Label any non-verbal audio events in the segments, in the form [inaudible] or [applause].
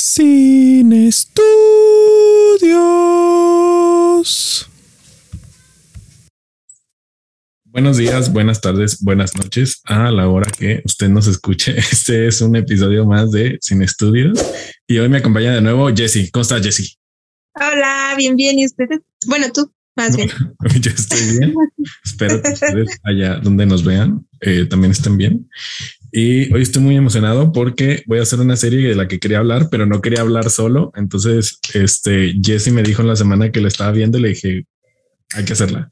Sin estudios. Buenos días, buenas tardes, buenas noches a la hora que usted nos escuche. [laughs] Este es un episodio más de Sin Estudios y hoy me acompaña de nuevo Jesse. ¿Cómo estás, Jesse? Hola, bien, bien. ¿Y ustedes? Bueno, tú, más bien. [laughs] Yo estoy bien. Espero que ustedes allá donde nos vean eh, también estén bien. Y hoy estoy muy emocionado porque voy a hacer una serie de la que quería hablar, pero no quería hablar solo. Entonces, este Jesse me dijo en la semana que la estaba viendo y le dije, hay que hacerla.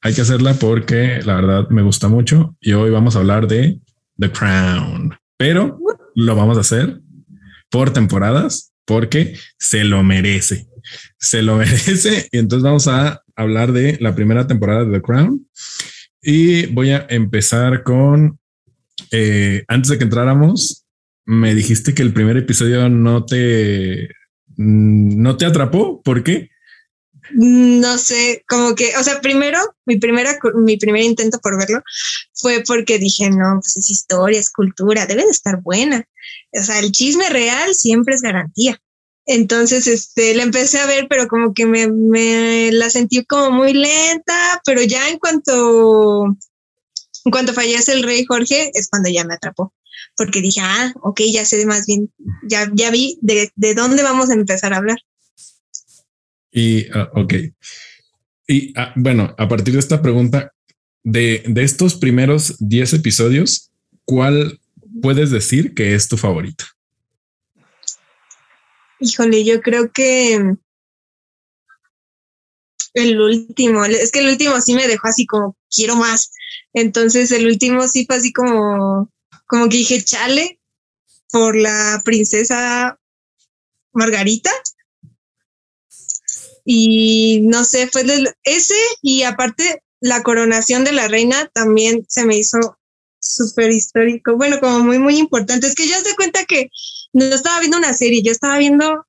Hay que hacerla porque la verdad me gusta mucho y hoy vamos a hablar de The Crown, pero lo vamos a hacer por temporadas porque se lo merece. Se lo [laughs] merece. Y entonces vamos a hablar de la primera temporada de The Crown. Y voy a empezar con eh, antes de que entráramos, me dijiste que el primer episodio no te, no te atrapó. ¿Por qué? No sé, como que, o sea, primero, mi primera, mi primer intento por verlo fue porque dije, no, pues es historia, es cultura, debe de estar buena. O sea, el chisme real siempre es garantía. Entonces, este, la empecé a ver, pero como que me, me la sentí como muy lenta, pero ya en cuanto en cuanto fallece el rey Jorge es cuando ya me atrapó, porque dije, ah, ok, ya sé más bien, ya, ya vi de, dónde vamos a empezar a hablar. Y, ah, ok. Y ah, bueno, a partir de esta pregunta, de, de estos primeros 10 episodios, ¿cuál puedes decir que es tu favorito? Híjole, yo creo que el último, es que el último sí me dejó así como quiero más. Entonces el último sí fue así como, como que dije, chale, por la princesa Margarita. Y no sé, fue ese y aparte la coronación de la reina también se me hizo súper histórico. Bueno, como muy, muy importante. Es que yo se cuenta que no estaba viendo una serie, yo estaba viendo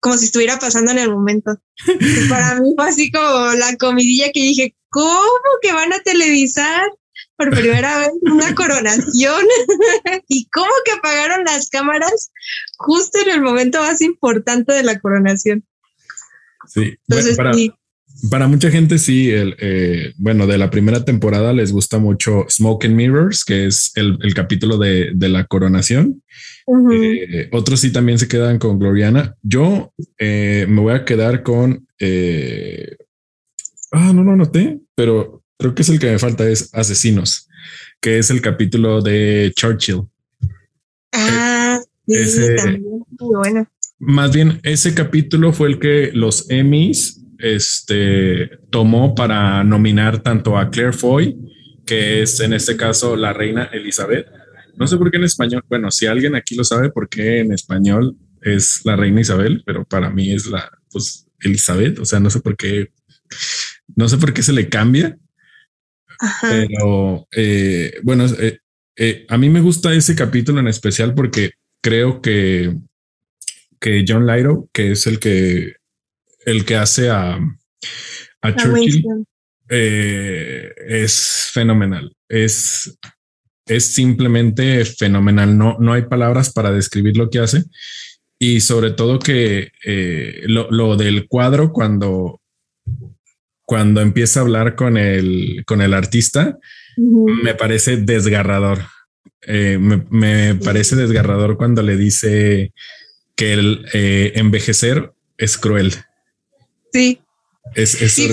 como si estuviera pasando en el momento. [laughs] para mí fue así como la comidilla que dije, ¿cómo que van a televisar por primera vez una coronación? [laughs] ¿Y cómo que apagaron las cámaras justo en el momento más importante de la coronación? Sí, Entonces, para, mucha gente sí, el, eh, bueno, de la primera temporada les gusta mucho Smoke and Mirrors, que es el, capítulo de, la coronación. Eh, otros sí también se quedan con Gloriana. Yo eh, me voy a quedar con Ah, no lo anoté, pero creo que es el que me falta, es Asesinos, que es el capítulo de Churchill. Ah, sí, también, muy bueno. Más bien, ese capítulo fue el que los Emmys este, tomó para nominar tanto a Claire Foy, que es en este caso la reina Elizabeth. No sé por qué en español, bueno, si alguien aquí lo sabe, por qué en español es la reina Isabel, pero para mí es la, pues, Elizabeth, o sea, no sé por qué no sé por qué se le cambia, pero eh, bueno, eh, eh, a mí me gusta ese capítulo en especial porque creo que, que John Lyro, que es el que, el que hace a, a Churchill, es fenomenal. Es, es simplemente fenomenal. No, no hay palabras para describir lo que hace. Y sobre todo que lo, lo, del cuadro, cuando cuando empieza a hablar con el, con el artista, me parece desgarrador. Eh, me, parece desgarrador cuando le dice que el eh, envejecer es cruel. Sí. Es, sí,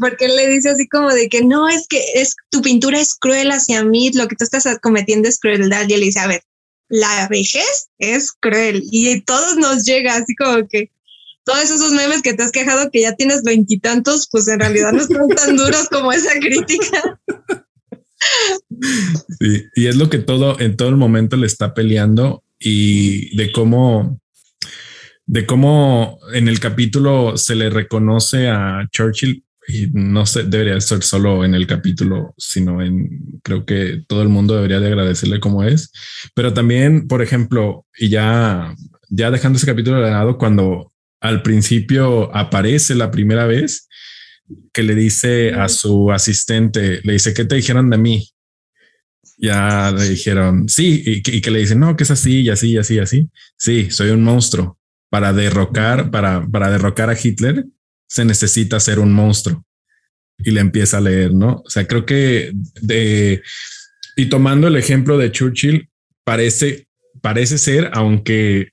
porque, él le dice así como de que no, es que es tu pintura es cruel hacia mí, lo que tú estás cometiendo es crueldad. Y él dice, a ver, la vejez es cruel y todos nos llega así como que todos esos memes que te has quejado que ya tienes veintitantos, pues en realidad no son tan duros como esa crítica. Sí, y es lo que todo en todo el momento le está peleando y de cómo de cómo en el capítulo se le reconoce a Churchill y no sé, debería ser solo en el capítulo, sino en creo que todo el mundo debería de agradecerle como es, pero también, por ejemplo, y ya ya dejando ese capítulo de lado cuando al principio aparece la primera vez que le dice a su asistente, le dice, ¿qué te dijeron de mí? ya le dijeron sí y que, le dicen no, que es así y así y así y así. Sí, soy un monstruo. Para derrocar, para, para derrocar a Hitler, se necesita ser un monstruo. Y le empieza a leer, ¿no? O sea, creo que de y tomando el ejemplo de Churchill, parece, parece ser, aunque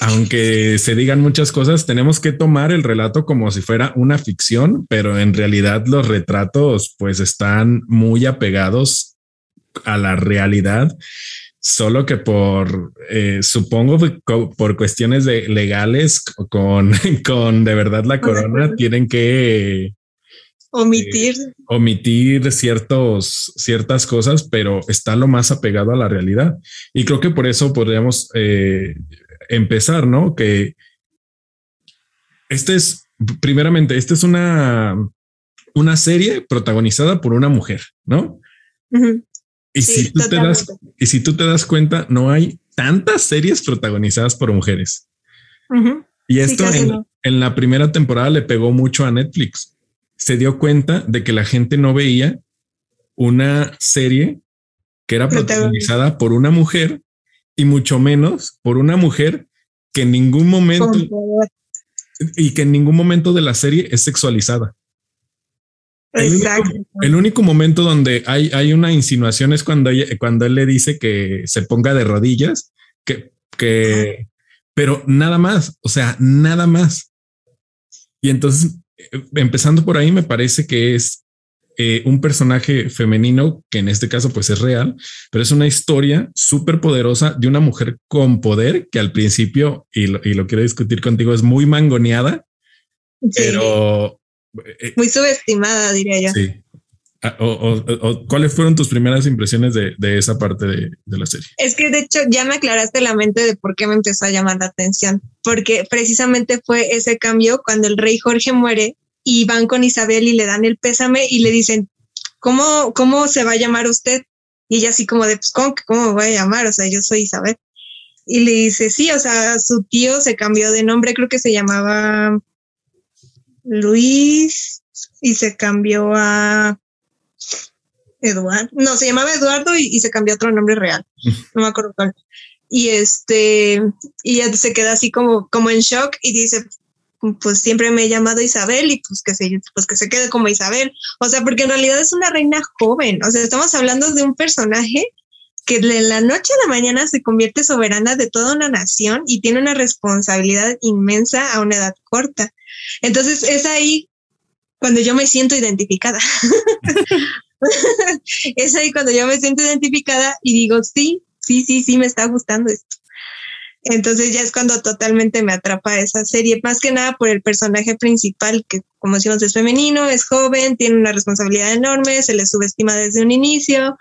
aunque se digan muchas cosas, tenemos que tomar el relato como si fuera una ficción, pero en realidad los retratos pues están muy apegados a la realidad, solo que por, eh, supongo, por cuestiones de legales con, [laughs] con de verdad la corona, tienen que omitir. Eh, omitir ciertos, ciertas cosas, pero está lo más apegado a la realidad. Y creo que por eso podríamos eh, empezar, ¿no? Que este es, primeramente, esta es una, una serie protagonizada por una mujer, ¿no? y, si tú te das, y si tú te das cuenta, no hay tantas series protagonizadas por mujeres. Y esto en, la primera temporada le pegó mucho a Netflix. Se dio cuenta de que la gente no veía una serie que era protagonizada por una mujer y mucho menos por una mujer que en ningún momento y que en ningún momento de la serie es sexualizada. El único, momento donde hay, hay una insinuación es cuando, cuando él le dice que se ponga de rodillas, que, que, pero nada más, o sea, nada más. Y entonces, eh, empezando por ahí, me parece que es eh, un personaje femenino que en este caso pues es real, pero es una historia súper poderosa de una mujer con poder que al principio, y lo, quiero discutir contigo, es muy mangoneada, pero... Eh, muy subestimada, diría yo. Sí. Ah, o, ¿Cuáles fueron tus primeras impresiones de, esa parte de, de, la serie? Es que de hecho ya me aclaraste la mente de por qué me empezó a llamar la atención, porque precisamente fue ese cambio cuando el rey Jorge muere y van con Isabel y le dan el pésame y le dicen, ¿cómo, cómo se va a llamar usted? Y ella así como de, pues, ¿cómo, cómo me voy a llamar? O sea, yo soy Isabel. Y le dice, sí, o sea, su tío se cambió de nombre, creo que se llamaba Luis y se cambió a Eduardo. No, se llamaba Eduardo y, se cambió a otro nombre real. [laughs] No me acuerdo cuál. Y este, y ella se queda así como, como en shock y dice, pues siempre me he llamado Isabel y pues que se, pues que se quede como Isabel. O sea, porque en realidad es una reina joven. O sea, estamos hablando de un personaje que de la noche a la mañana se convierte soberana de toda una nación y tiene una responsabilidad inmensa a una edad corta. Entonces es ahí cuando yo me siento identificada. [laughs] es ahí cuando yo me siento identificada y digo, sí, sí, sí, sí, me está gustando esto. Entonces ya es cuando totalmente me atrapa esa serie, más que nada por el personaje principal, que como decimos es femenino, es joven, tiene una responsabilidad enorme, se le subestima desde un inicio.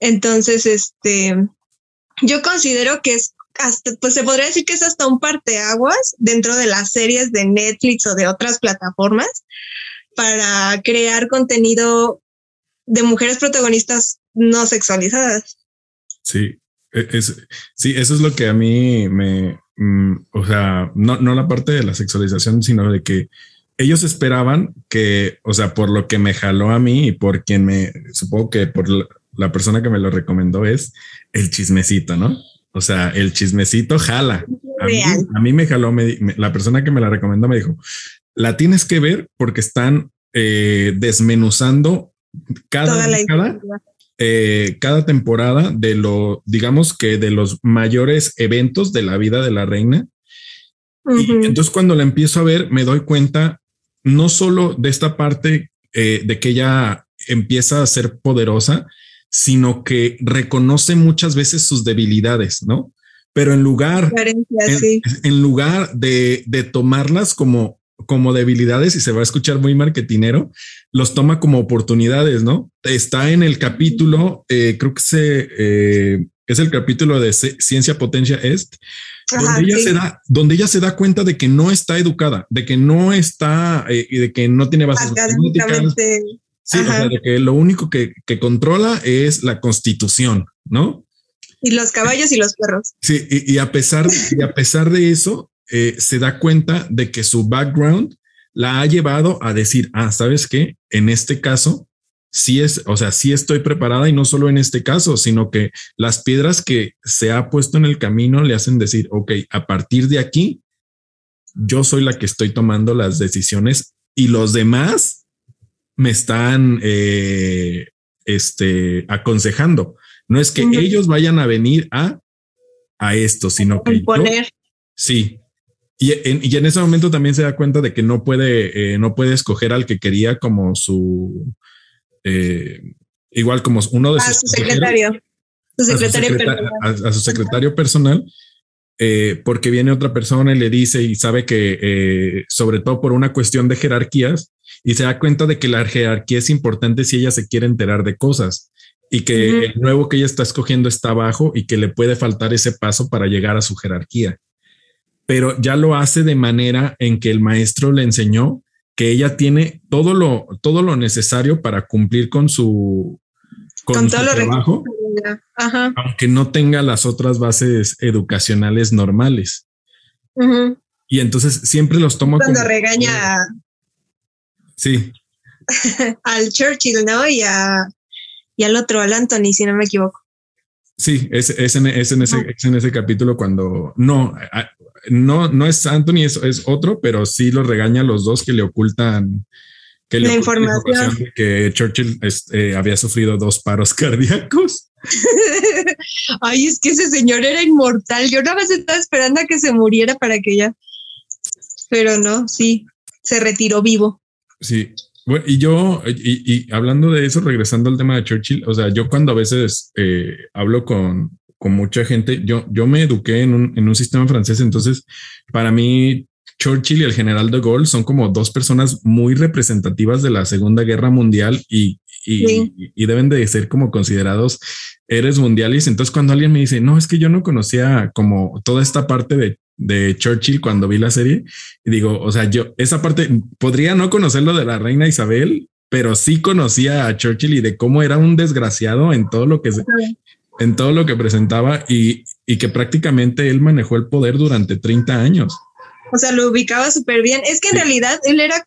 Entonces, este, yo considero que es hasta, pues se podría decir que es hasta un parteaguas dentro de las series de Netflix o de otras plataformas para crear contenido de mujeres protagonistas no sexualizadas. Sí, es, sí, eso es lo que a mí me, mm, o sea, no, no la parte de la sexualización, sino de que ellos esperaban que, o sea, por lo que me jaló a mí y por quien me, supongo que por la, persona que me lo recomendó es el chismecito, ¿no? O sea, el chismecito jala. A mí, me jaló, la persona que me la recomendó me dijo, la tienes que ver porque están eh, desmenuzando cada, cada eh, cada temporada de lo, digamos que de los mayores eventos de la vida de la reina. Y entonces cuando la empiezo a ver, me doy cuenta no solo de esta parte eh, de que ella empieza a ser poderosa, sino que reconoce muchas veces sus debilidades, ¿no? Pero en lugar, en, lugar de, de tomarlas como como debilidades y se va a escuchar muy marketinero, los toma como oportunidades, ¿no? Está en el capítulo, eh, creo que se, eh, es el capítulo de Ciencia Potencia Est, donde, ella se da, donde ella se da cuenta de que no está educada, de que no está eh, y de que no tiene bases Sí, o sea, de que lo único que, que controla es la constitución, ¿no? Y los caballos y los perros. Sí, y, y a pesar y a pesar de eso, eh, se da cuenta de que su background la ha llevado a decir, ah, ¿sabes qué? En este caso, sí es, o sea, sí estoy preparada y no solo en este caso, sino que las piedras que se ha puesto en el camino le hacen decir, ok, a partir de aquí, yo soy la que estoy tomando las decisiones y los demás me están eh, este, aconsejando. No es que ellos vayan a venir a, a esto, sino que sí. Y en, y en, ese momento también se da cuenta de que no puede, eh, no puede escoger al que quería como su, eh, igual como uno de a su secretario, su secretario a, su secretario personal, eh, porque viene otra persona y le dice y sabe que eh, sobre todo por una cuestión de jerarquías y se da cuenta de que la jerarquía es importante si ella se quiere enterar de cosas y que el nuevo que ella está escogiendo está abajo y que le puede faltar ese paso para llegar a su jerarquía. Pero ya lo hace de manera en que el maestro le enseñó que ella tiene todo lo, todo lo necesario para cumplir con su, con, todo trabajo, aunque no tenga las otras bases educacionales normales. Y entonces siempre los tomo cuando regaña sí [laughs] al Churchill, ¿no? Y y al otro, al Anthony, si no me equivoco. Sí, es, es, en, es, en, ese, es en ese capítulo cuando no, no, no es Anthony, es, es otro, pero sí lo regaña a los dos que le ocultan que la, información. que Churchill este, había sufrido dos paros [laughs] cardíacos. [laughs] Ay, es que ese señor era inmortal. Yo nada más estaba esperando a que se muriera para que ya. Pero no, sí, se retiró vivo. Sí. Bueno, y yo, y, y, hablando de eso, regresando al tema de Churchill, o sea, yo cuando a veces eh, hablo con, con mucha gente. Yo, yo me eduqué en un, en un sistema francés, entonces para mí Churchill y el general de Gaulle son como dos personas muy representativas de la Segunda Guerra Mundial y, y, y, deben de ser como considerados héroes mundiales. Entonces cuando alguien me dice, no, es que yo no conocía como toda esta parte de, de Churchill cuando vi la serie, y digo, o sea, yo esa parte podría no conocerlo de la reina Isabel, pero sí conocía a Churchill y de cómo era un desgraciado en todo lo que se, en todo lo que presentaba y, y que prácticamente él manejó el poder durante 30 años. O sea, lo ubicaba súper bien. Es que en realidad él era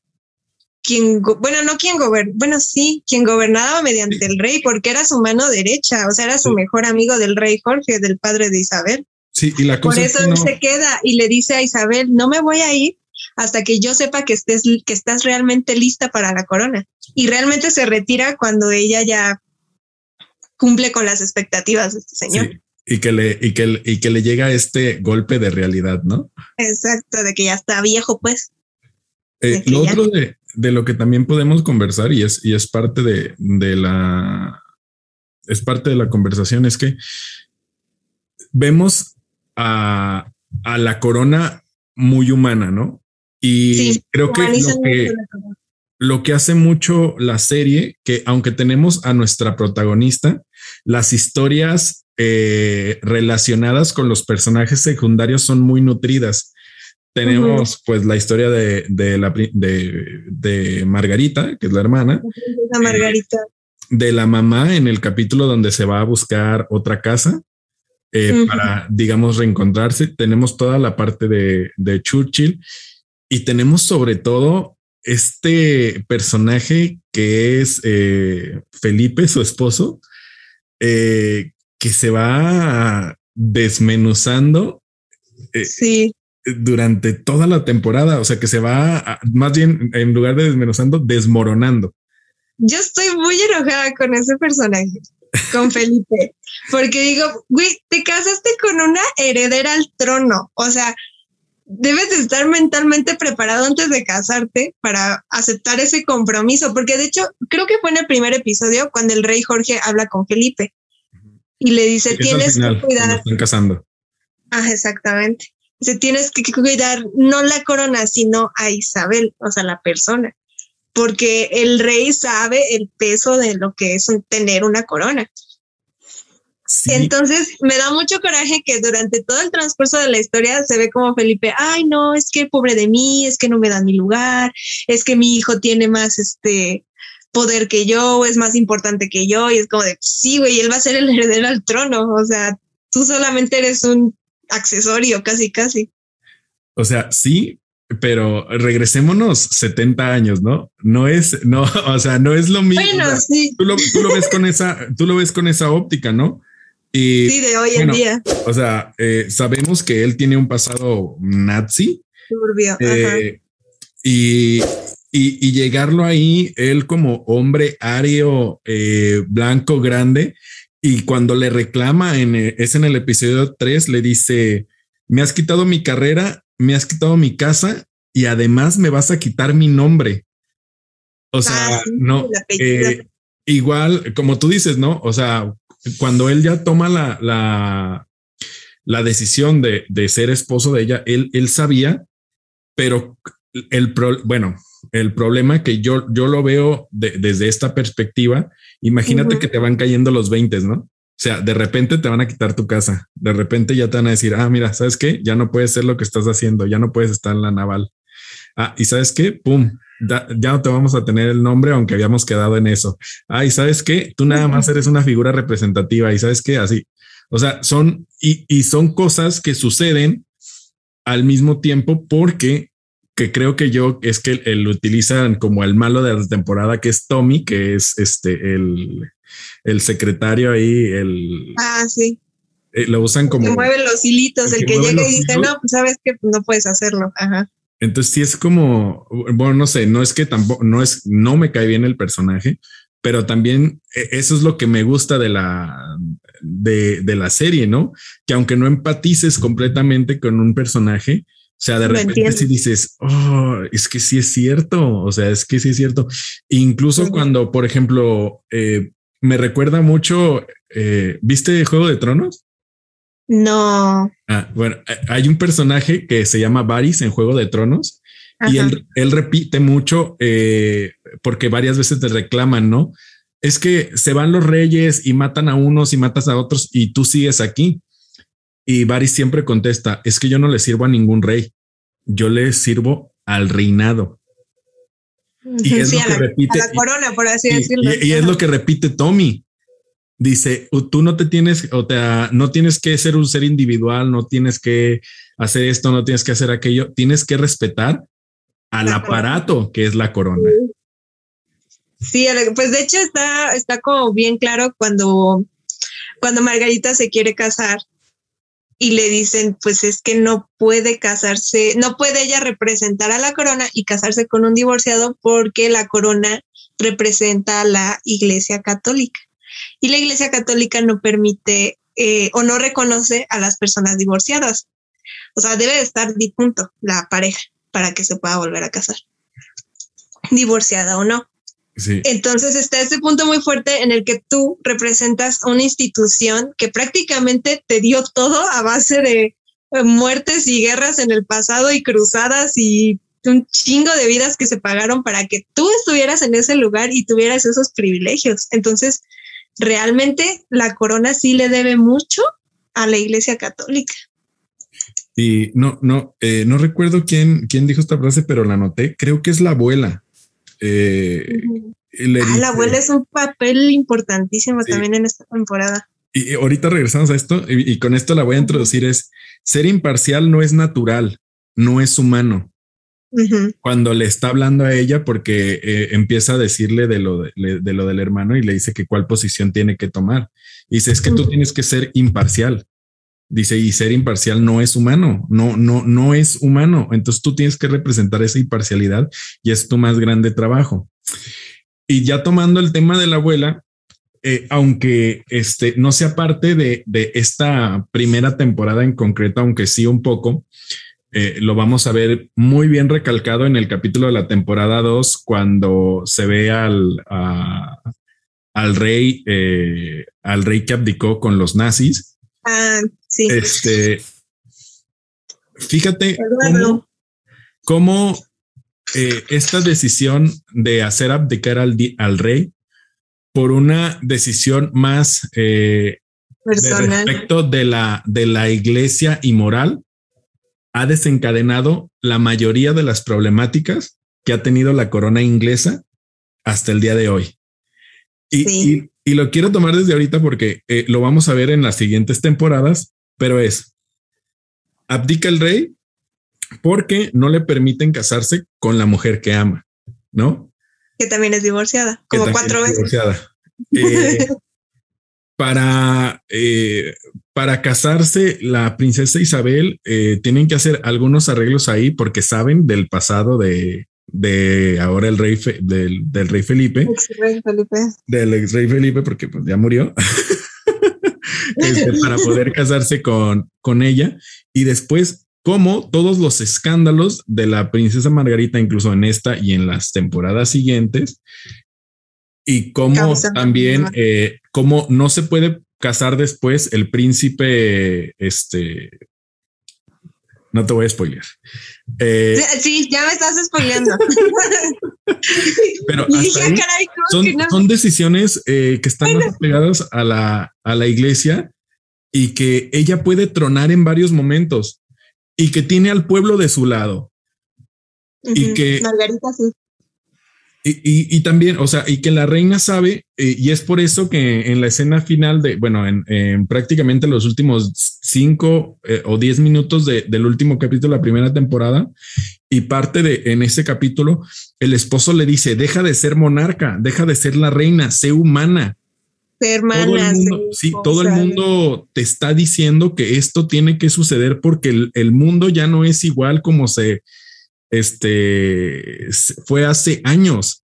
quien, bueno, no quien gobernaba, bueno, sí, quien gobernaba mediante el rey, porque era su mano derecha, o sea, era su mejor amigo del rey Jorge, del padre de Isabel. Sí, y la cosa Por eso él se queda y le dice a Isabel, no me voy a ir hasta que yo sepa que estés, que estás realmente lista para la corona. Y realmente se retira cuando ella ya cumple con las expectativas de este señor. y que le, y que, y que le llega este golpe de realidad, ¿no? Exacto, de que ya está viejo, pues. Eh, lo otro de, de, lo que también podemos conversar y es, y es parte de, de la es parte de la conversación es que vemos a, a la corona muy humana, ¿no? Y creo que lo que, lo que hace mucho la serie, que aunque tenemos a nuestra protagonista, las historias eh, relacionadas con los personajes secundarios son muy nutridas. Tenemos pues la historia de, de, la, de, Margarita, que es la hermana. La Margarita. de la mamá en el capítulo donde se va a buscar otra casa eh, para, digamos, reencontrarse. Tenemos toda la parte de, de Churchill y tenemos sobre todo este personaje que es eh, Felipe, su esposo, eh, que se va desmenuzando eh, durante toda la temporada, o sea que se va más bien en lugar de desmenuzando, desmoronando. Yo estoy muy enojada con ese personaje, con [laughs] Felipe, porque digo, güey, te casaste con una heredera al trono, o sea, debes de estar mentalmente preparado antes de casarte para aceptar ese compromiso, porque de hecho creo que fue en el primer episodio cuando el rey Jorge habla con Felipe y le dice, tienes que cuidar. Están casando. Ah, exactamente. Dice, tienes que cuidar no la corona, sino a Isabel, o sea, la persona, porque el rey sabe el peso de lo que es tener una corona. Entonces me da mucho coraje que durante todo el transcurso de la historia se ve como Felipe, ay no, es que pobre de mí, es que no me dan mi lugar, es que mi hijo tiene más este poder que yo, es más importante que yo, y es como de, sí, güey, él va a ser el [laughs] heredero al trono, o sea, tú solamente eres un accesorio, casi, casi. O sea, sí, pero regresémonos 70 años, ¿no? No es, no, [laughs] o sea, no es lo mismo. Bueno, sí. Tú lo, ves con esa, tú lo ves con esa óptica, ¿no? Y, sí, de hoy en día. O sea, eh, sabemos que él tiene un pasado nazi. Turbio. Eh, y, y, llegarlo ahí, él como hombre ario, eh, blanco, grande, y cuando le reclama, en, es en el episodio 3, le dice, me has quitado mi carrera, me has quitado mi casa y además me vas a quitar mi nombre. O sea, ah, no, eh, igual, como tú dices, ¿no? O sea, cuando él ya toma la, la, la decisión de, de, ser esposo de ella, él, él sabía, pero el bueno, el problema que yo, yo lo veo desde esta perspectiva, imagínate que te van cayendo los 20, ¿no? O sea, de repente te van a quitar tu casa, de repente ya te van a decir, ah, mira, ¿sabes qué? Ya no puedes ser lo que estás haciendo, ya no puedes estar en la naval. Ah, y ¿sabes qué? ¡Pum! Ya no te vamos a tener el nombre, aunque habíamos quedado en eso. Ah, y ¿sabes qué? Tú nada más eres una figura representativa y ¿sabes qué? Así. O sea, son, y, y son cosas que suceden al mismo tiempo porque que creo que yo es que él, utilizan como el malo de la temporada, que es Tommy, que es este el, el secretario ahí, el... Ah, sí. Eh, lo usan como... Que mueve los hilitos, el, que, llega y dice, no, pues sabes que no puedes hacerlo. Ajá. Entonces sí es como, bueno, no sé, no es que tampoco, no es, no me cae bien el personaje, pero también e, eso es lo que me gusta de la, de, de la serie, ¿no? Que aunque no empatices completamente con un personaje, o sea, de repente si dices, oh, es que sí es cierto, o sea, es que sí es cierto. Incluso cuando, por ejemplo, eh, me recuerda mucho, eh, ¿viste Juego de Tronos? No. Ah, bueno, hay un personaje que se llama Varys en Juego de Tronos y él, él, repite mucho eh, porque varias veces te reclaman, ¿no? Es que se van los reyes y matan a unos y matas a otros y tú sigues aquí. Y Varys siempre contesta, es que yo no le sirvo a ningún rey, yo le sirvo al reinado. Y es lo que repite, la corona, por así decirlo. Y, es lo que repite Tommy. Dice, tú no te tienes, o sea, no tienes que ser un ser individual, no tienes que hacer esto, no tienes que hacer aquello, tienes que respetar al aparato que es la corona. Sí, pues de hecho está, está como bien claro cuando, cuando Margarita se quiere casar y le dicen, pues es que no puede casarse, no puede ella representar a la corona y casarse con un divorciado porque la corona representa a la Iglesia Católica. Y la Iglesia Católica no permite eh, o no reconoce a las personas divorciadas. O sea, debe de estar difunto la pareja para que se pueda volver a casar, divorciada o no. Entonces está este punto muy fuerte en el que tú representas una institución que prácticamente te dio todo a base de eh, muertes y guerras en el pasado y cruzadas y un chingo de vidas que se pagaron para que tú estuvieras en ese lugar y tuvieras esos privilegios. Entonces, realmente la corona sí le debe mucho a la Iglesia Católica. Y no, no, eh, no recuerdo quién, quién dijo esta frase, pero la noté. Creo que es la abuela eh, ah, la abuela es un papel importantísimo también en esta temporada. Y, ahorita regresamos a esto y, con esto la voy a introducir es ser imparcial no es natural, no es humano. Cuando le está hablando a ella porque eh, empieza a decirle de lo, de, lo del hermano y le dice que cuál posición tiene que tomar. Y dice, es que tú tienes que ser imparcial. Dice, y ser imparcial no es humano, no, no, no es humano. Entonces tú tienes que representar esa imparcialidad y es tu más grande trabajo. Y ya tomando el tema de la abuela, eh, aunque este no sea parte de, esta primera temporada en concreto, aunque sí un poco, eh, lo vamos a ver muy bien recalcado en el capítulo de la temporada 2, cuando se ve al, al rey, eh, al rey que abdicó con los nazis. Ah, sí. Este, fíjate cómo, eh, esta decisión de hacer abdicar al, al, rey por una decisión más eh, respecto de la, de la iglesia y moral ha desencadenado la mayoría de las problemáticas que ha tenido la corona inglesa hasta el día de hoy. Y, y lo quiero tomar desde ahorita porque eh, lo vamos a ver en las siguientes temporadas, pero es, abdica el rey, porque no le permiten casarse con la mujer que ama, ¿no? Que también es divorciada, como cuatro veces. Divorciada. [laughs] Eh, para, eh, para casarse, la princesa Isabel eh, tienen que hacer algunos arreglos ahí porque saben del pasado de, de ahora el rey del, rey Felipe, del ex rey Felipe, porque pues, ya murió, [laughs] este, para poder casarse con, con ella. Y después, como todos los escándalos de la princesa Margarita, incluso en esta y en las temporadas siguientes, y cómo también, eh, cómo no se puede casar después el príncipe, este, no te voy a spoiler. Eh, sí, ya me estás spoileando. [laughs] pero son, decisiones eh, que están pegadas a la, a la iglesia y que ella puede tronar en varios momentos y que tiene al pueblo de su lado. Y que Margarita sí. Y, y, también, o sea, y que la reina sabe, eh, y es por eso que en la escena final de, bueno, en, prácticamente los últimos cinco eh, o diez minutos del último capítulo de la primera temporada, y parte de en ese capítulo, el esposo le dice, deja de ser monarca, deja de ser la reina, sé humana. Hermana, sí, todo el mundo te está diciendo que esto tiene que suceder porque el, el mundo ya no es igual como se, este, fue hace años.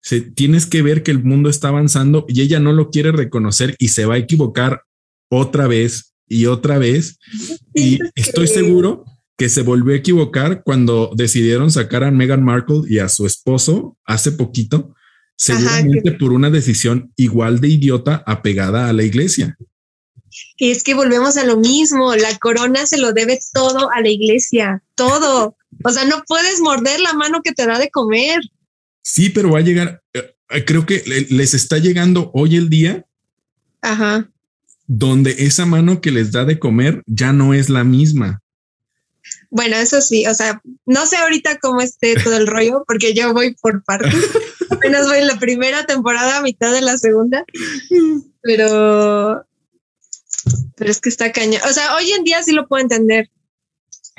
Se, tienes que ver que el mundo está avanzando y ella no lo quiere reconocer y se va a equivocar otra vez y otra vez. [laughs] Y estoy seguro que se volvió a equivocar cuando decidieron sacar a Meghan Markle y a su esposo hace poquito, seguramente por una decisión igual de idiota apegada a la iglesia. Es que volvemos a lo mismo, la corona se lo debe todo a la iglesia, todo. O sea, no puedes morder la mano que te da de comer. Sí, pero va a llegar, eh, creo que les está llegando hoy el día. Ajá. Donde esa mano que les da de comer ya no es la misma. Bueno, eso sí, o sea, no sé ahorita cómo esté todo el rollo, porque yo voy por partes. [laughs] Apenas voy en la primera temporada, mitad de la segunda, pero, pero es que está caña. O sea, hoy en día sí lo puedo entender,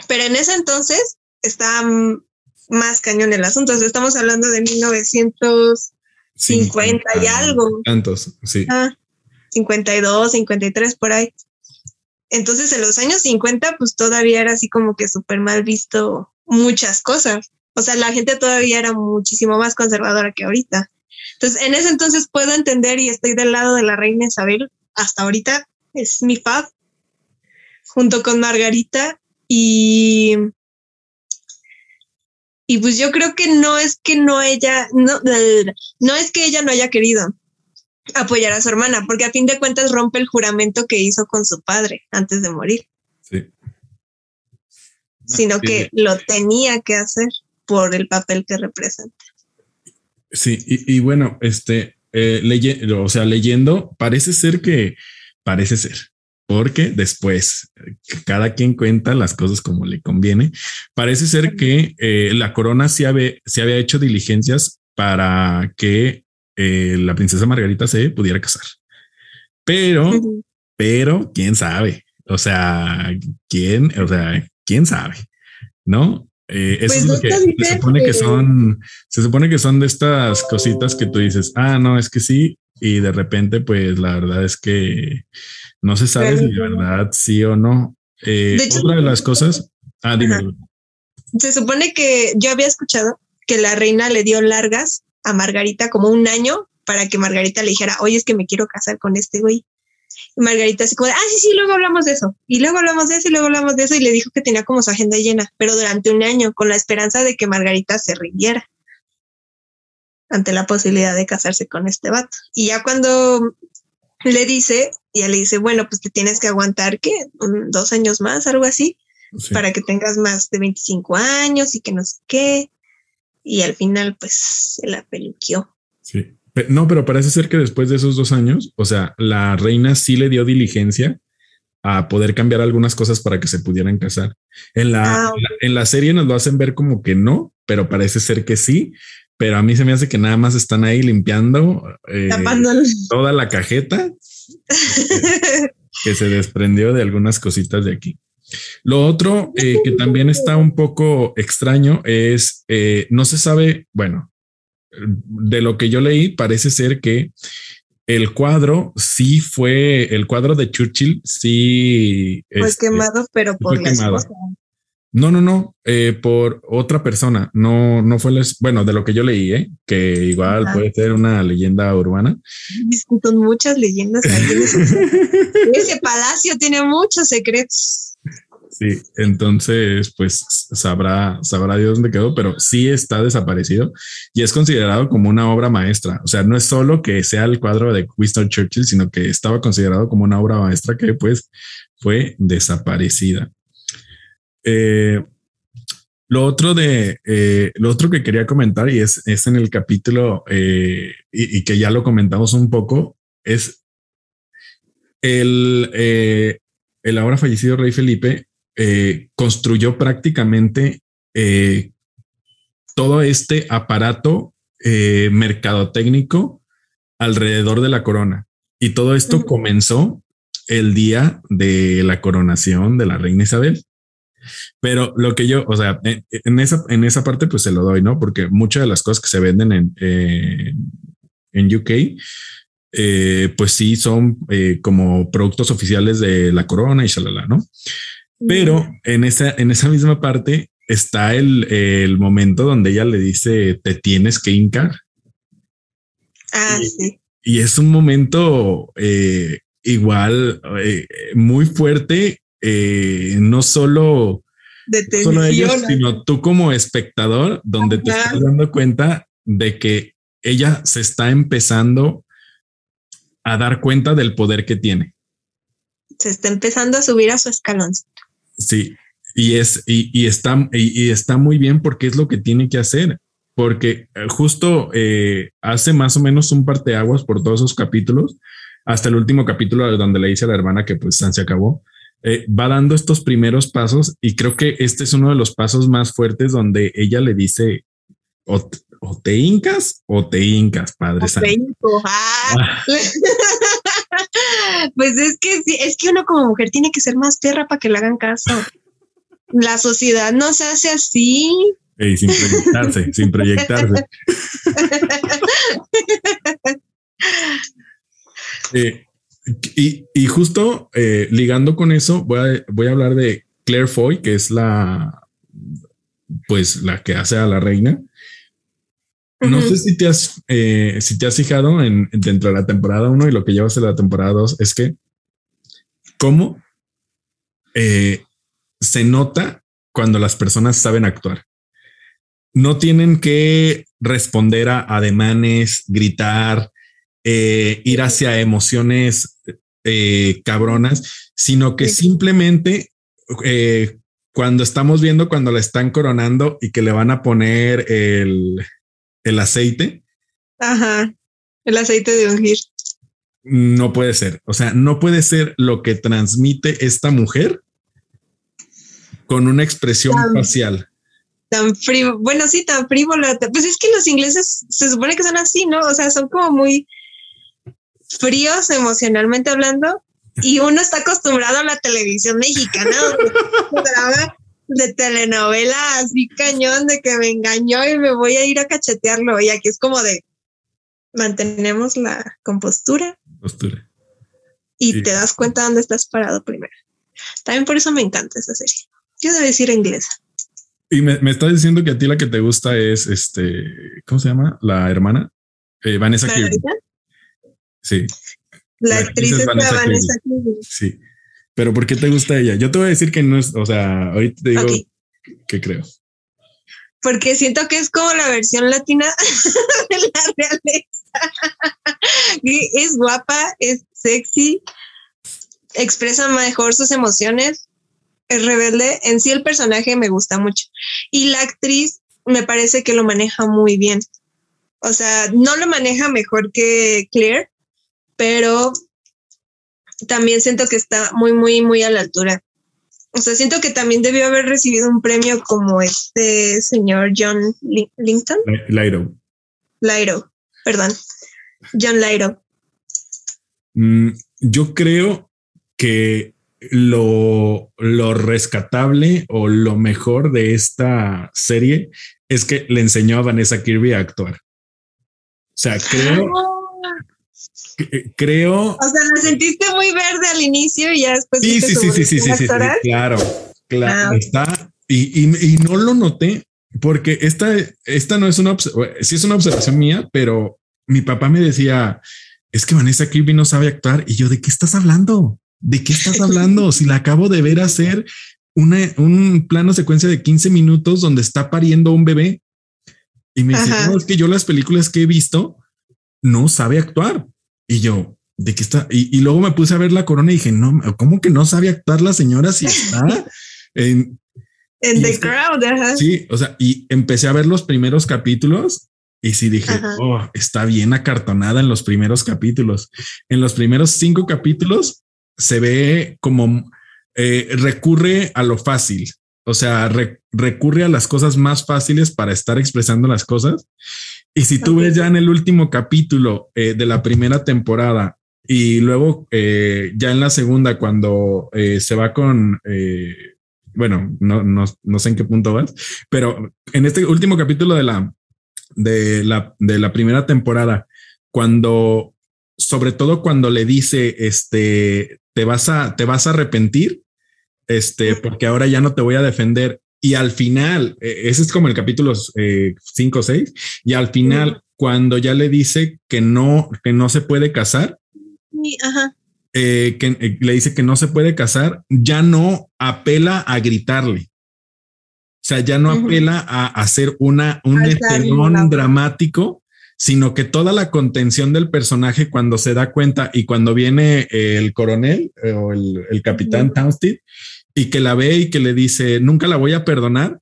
pero en ese entonces está más cañón el asunto. estamos hablando de 1950 y algo. Tantos, sí. Ah, 52, 53 por ahí. Entonces, en los años 50, pues todavía era así como que súper mal visto muchas cosas. O sea, la gente todavía era muchísimo más conservadora que ahorita. Entonces, en ese entonces puedo entender y estoy del lado de la reina Isabel. Hasta ahorita es mi fab, junto con Margarita. Y y pues yo creo que no es que no ella, no, no es que ella no haya querido apoyar a su hermana, porque a fin de cuentas rompe el juramento que hizo con su padre antes de morir. Sí. Sino que lo tenía que hacer por el papel que representa. Sí, y, bueno, este, eh, o sea, leyendo, parece ser que, parece ser, porque después cada quien cuenta las cosas como le conviene. Parece ser que eh, la corona se había, se había hecho diligencias para que eh, la princesa Margarita se pudiera casar. Pero, pero, quién sabe. O sea, quién, o sea, quién sabe, no? Eh, eso pues es lo que se supone que son, se supone que son de estas cositas que tú dices, ah, no, es que sí, y de repente, pues la verdad es que no se sabe si de verdad sí o no. Eh, otra de las cosas. Ah, dime. Se supone que yo había escuchado que la reina le dio largas a Margarita como un año para que Margarita le dijera, oye, es que me quiero casar con este güey. Y Margarita así como, ah, sí, sí, luego hablamos de eso. Y luego hablamos de eso y luego hablamos de eso. Y le dijo que tenía como su agenda llena, pero durante un año, con la esperanza de que Margarita se rindiera ante la posibilidad de casarse con este vato. Y ya cuando le dice, y él le dice, bueno, pues te tienes que aguantar, ¿qué? dos años más, algo así, para que tengas más de 25 años y que no sé qué. Y al final, pues, se la peluqueó. Sí. No, pero parece ser que después de esos dos años, o sea, la reina sí le dio diligencia a poder cambiar algunas cosas para que se pudieran casar. En la, ah, en la serie nos lo hacen ver como que no, pero parece ser que sí, pero a mí se me hace que nada más están ahí limpiando eh, toda la cajeta. Que se desprendió de algunas cositas de aquí. Lo otro eh, que también está un poco extraño es, eh, no se sabe, bueno, de lo que yo leí, parece ser que el cuadro sí fue, el cuadro de Churchill sí... Fue este, quemado, pero por la No, no, no, eh, por otra persona. No, no fue, les, bueno, de lo que yo leí, ¿eh? que igual puede ser una leyenda urbana. [laughs] Discuto muchas leyendas. [laughs] Ese palacio tiene muchos secretos. Sí, entonces, pues sabrá, sabrá Dios dónde quedó, pero sí está desaparecido y es considerado como una obra maestra. O sea, no es solo que sea el cuadro de Winston Churchill, sino que estaba considerado como una obra maestra que pues fue desaparecida. Eh, lo otro de eh, lo otro que quería comentar y es, es en el capítulo eh, y, que ya lo comentamos un poco es el, el ahora fallecido rey Felipe construyó prácticamente todo este aparato mercadotécnico alrededor de la corona. Y todo esto comenzó el día de la coronación de la reina Isabel. Pero lo que yo, o sea, en, esa, en esa parte pues se lo doy, ¿no? Porque muchas de las cosas que se venden en, en UK, pues sí son como productos oficiales de la corona y shalala, ¿no? Pero en esa, en esa misma parte está el, momento donde ella le dice, te tienes que hincar. Ah, sí. Y es un momento eh, igual eh, muy fuerte, eh, no solo, solo ellos, sino tú como espectador, donde te estás dando cuenta de que ella se está empezando a dar cuenta del poder que tiene. Se está empezando a subir a su escalón. Sí, y es y, está y, está muy bien porque es lo que tiene que hacer, porque eh, justo eh, hace más o menos un parteaguas por todos esos capítulos, hasta el último capítulo donde le dice a la hermana que pues se acabó. Eh, va dando estos primeros pasos y creo que este es uno de los pasos más fuertes donde ella le dice o, te hincas o te hincas, padre. O ah. Ah. [laughs] pues es que es que uno como mujer tiene que ser más perra para que le hagan caso. La sociedad no se hace así. sin proyectarse, sin proyectarse. [laughs] Eh, y, justo eh, ligando con eso, voy a, voy a hablar de Claire Foy, que es la, pues la que hace a la reina. No sé si te has, eh, si te has fijado en, dentro de la temporada 1 y lo que llevas de la temporada 2 es que cómo eh, se nota cuando las personas saben actuar. No tienen que responder a ademanes, gritar, eh, ir hacia emociones cabronas, sino que simplemente cuando estamos viendo cuando la están coronando y que le van a poner el, el aceite. Ajá, el aceite de ungir. No puede ser. O sea, no puede ser lo que transmite esta mujer con una expresión facial. Tan frío, bueno, sí, tan frívola. Pues es que los ingleses se supone que son así, ¿no? O sea, son como muy fríos emocionalmente hablando y uno está acostumbrado a la televisión mexicana de telenovela así cañón de que me engañó y me voy a ir a cachetearlo. Y aquí es como de mantenemos la compostura. Postura. Y te das cuenta dónde estás parado primero. También por eso me encanta esa serie. Yo debo decir inglesa. Y me, me estás diciendo que a ti la que te gusta es este, ¿cómo se llama? La hermana eh, Vanessa Sí. La, actriz, es Vanessa, Vanessa Sí. Pero ¿por qué te gusta ella? Yo te voy a decir que no es, o sea, ahorita te digo que creo. Porque siento que es como la versión latina [laughs] de la realeza. es guapa, es sexy, expresa mejor sus emociones, es rebelde. En sí el personaje me gusta mucho. Y la actriz me parece que lo maneja muy bien. O sea, no lo maneja mejor que Claire, pero también siento que está muy, muy, muy a la altura. O sea, siento que también debió haber recibido un premio como este señor John Linton. Lyro. Lyro, perdón. John Lyro. Mm, yo creo que lo, lo rescatable o lo mejor de esta serie es que le enseñó a Vanessa Kirby a actuar. O sea, creo, Ah, creo. O sea, la sentiste muy verde al inicio y ya después. Sí, sí, sí, sí, sí, sí, sí, claro, claro, Ah, está. Y, y, y no lo noté porque esta, esta no es una, sí es una observación mía, pero mi papá me decía, es que Vanessa Kirby no sabe actuar. Y yo, ¿de qué estás hablando? ¿De qué estás hablando? si la acabo de ver hacer una, un plano secuencia de 15 minutos donde está pariendo un bebé. Y me dice, no, es que yo las películas que he visto no sabe actuar. Y yo, ¿de qué está? Y, y luego me puse a ver la corona y dije, no, ¿cómo que no sabe actuar la señora si está [laughs] en, En The es que- Crowd, ajá. Sí, o sea, y empecé a ver los primeros capítulos y sí dije, Ajá. oh, está bien acartonada en los primeros capítulos. En los primeros cinco capítulos se ve como eh, recurre a lo fácil, o sea, re- recurre a las cosas más fáciles para estar expresando las cosas. Y si tú ves ya en el último capítulo eh, de la primera temporada y luego eh, ya en la segunda, cuando eh, se va con, bueno, no, no, no sé en qué punto vas, pero en este último capítulo de la, de la, de la primera temporada, cuando, sobre todo cuando le dice, este, te vas a, te vas a arrepentir, este, porque ahora ya no te voy a defender. Y al final, eh, ese es como el capítulo 5 o 6, y al final, cuando ya le dice que no, que no se puede casar, Sí, ajá. eh, que eh, le dice que no se puede casar, ya no apela a gritarle. O sea, ya no apela a hacer una, un voz. dramático, sino que toda la contención del personaje cuando se da cuenta y cuando viene el coronel eh, o el, el capitán. Townstead y que la ve y que le dice, nunca la voy a perdonar,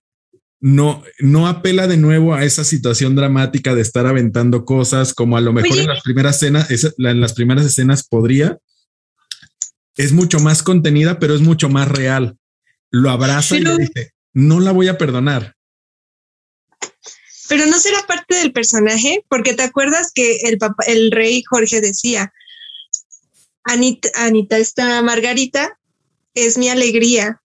no, no apela de nuevo a esa situación dramática de estar aventando cosas como a lo mejor Oye. en las primeras escenas, en las primeras escenas podría. Es mucho más contenida, pero es mucho más real. Lo abraza y le dice, no la voy a perdonar. Pero no será parte del personaje, porque te acuerdas que el papá, el rey Jorge decía, Anita, Anita, esta Margarita es mi alegría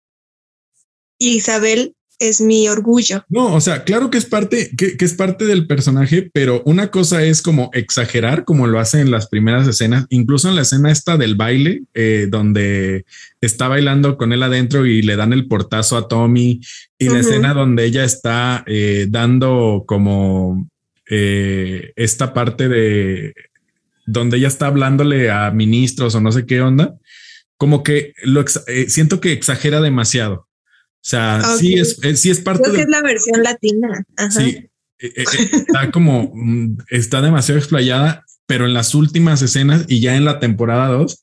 y Isabel es mi orgullo. No, o sea, claro que es parte, que, que es parte del personaje, pero una cosa es como exagerar, como lo hace en las primeras escenas, incluso en la escena esta del baile, eh, donde está bailando con él adentro y le dan el portazo a Tommy, y la escena donde ella está eh, dando como eh, esta parte de donde ella está hablándole a ministros o no sé qué onda, como que lo eh, siento que exagera demasiado. O sea, sí es, es- sí es parte Creo que de es la versión latina. Ajá. Sí, eh, eh, está como, mm, está demasiado explayada, pero en las últimas escenas y ya en la temporada 2,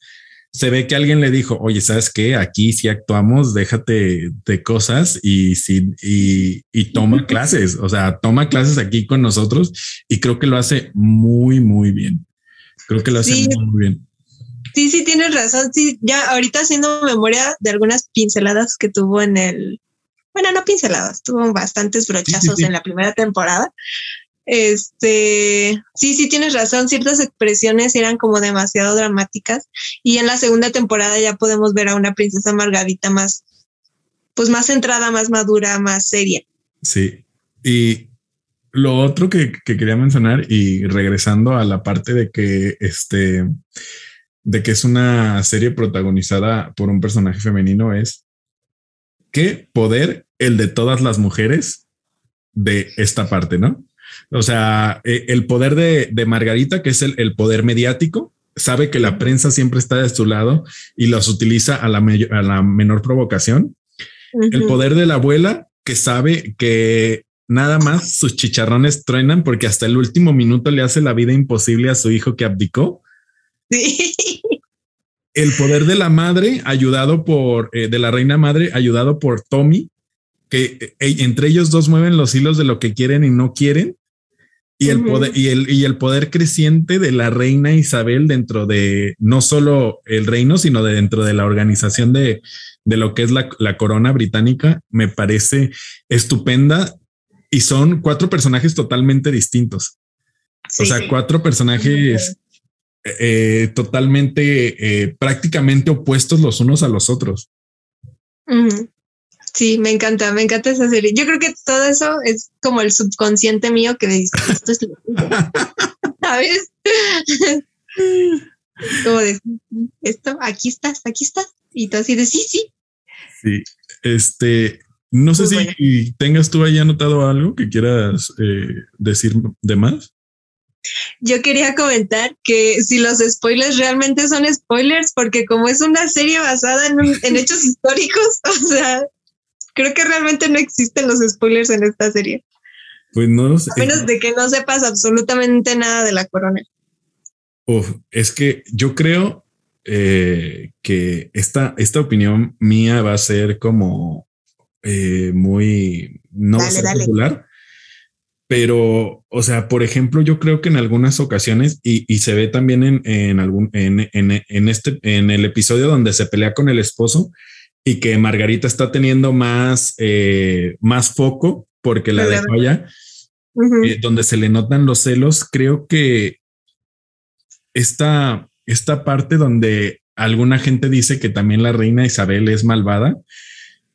se ve que alguien le dijo, oye, ¿sabes qué? Aquí sí actuamos, déjate de cosas y, sí, y, y toma [laughs] clases, o sea, toma clases aquí con nosotros y creo que lo hace muy, muy bien. Creo que lo hace Sí. muy, muy bien. Sí, sí, tienes razón. Sí, ya ahorita haciendo memoria de algunas pinceladas que tuvo en el. Bueno, no pinceladas, tuvo bastantes brochazos sí. en la primera temporada. Este, sí, sí, tienes razón. Ciertas expresiones eran como demasiado dramáticas. Y en la segunda temporada ya podemos ver a una princesa Margarita más, pues más centrada, más madura, más seria. Sí. Y lo otro que, que quería mencionar y regresando a la parte de que este, de que es una serie protagonizada por un personaje femenino es qué poder el de todas las mujeres de esta parte, ¿no? O sea, eh, el poder de, de Margarita, que es el, el poder mediático, sabe que la prensa siempre está de su lado y los utiliza a la, me- a la menor provocación el poder de la abuela que sabe que nada más sus chicharrones truenan porque hasta el último minuto le hace la vida imposible a su hijo que abdicó. Sí. El poder de la madre ayudado por, eh, de la reina madre ayudado por Tommy, que eh, entre ellos dos mueven los hilos de lo que quieren y no quieren. Y el, poder, y, el, y el poder creciente de la reina Isabel dentro de no solo el reino, sino de dentro de la organización de, de lo que es la, la corona británica, me parece estupenda. Y son cuatro personajes totalmente distintos. O Sí. sea, cuatro personajes eh, totalmente, eh, prácticamente opuestos los unos a los otros. Sí, me encanta, me encanta esa serie. Yo creo que todo eso es como el subconsciente mío que dice, esto es lo [laughs] ¿sabes? [laughs] como de, esto, aquí estás, aquí estás. Y tú así de, sí, sí. Sí, este, no sé si tengas tú ahí anotado algo que quieras eh, decir de más. Yo quería comentar que si los spoilers realmente son spoilers, porque como es una serie basada en, hechos [laughs] históricos, [laughs] o sea, creo que realmente no existen los spoilers en esta serie. Pues no lo sé. A menos de que no sepas absolutamente nada de la corona. Uf, es que yo creo eh, que esta, esta opinión mía va a ser como eh, muy no popular, pero, o sea, por ejemplo, yo creo que en algunas ocasiones, y, se ve también en, en algún, en, en, este, en el episodio donde se pelea con el esposo y que Margarita está teniendo más, eh, más foco porque la dejó allá, eh, donde se le notan los celos, creo que esta, esta parte donde alguna gente dice que también la reina Isabel es malvada,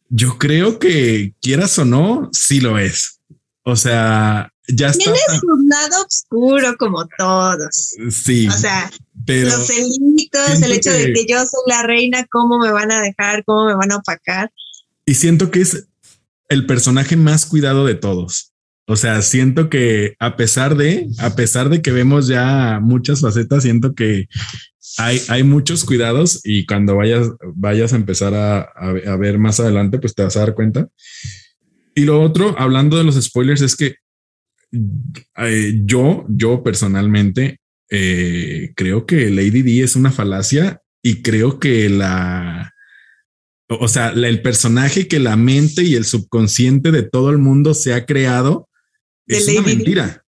yo creo que quieras o no, sí lo es. O sea, ya está. Tiene su lado oscuro como todos. Sí. O sea, los celitos, el hecho de que yo soy la reina, cómo me van a dejar, cómo me van a opacar. Y siento que es el personaje más cuidado de todos. O sea, siento que a pesar de, a pesar de que vemos ya muchas facetas, siento que hay, hay muchos cuidados y cuando vayas, vayas a empezar a, a ver más adelante, pues te vas a dar cuenta. Y lo otro, hablando de los spoilers, es que eh, yo, yo personalmente eh, creo que Lady D es una falacia y creo que la, o sea, el personaje que la mente y el subconsciente de todo el mundo se ha creado es una mentira.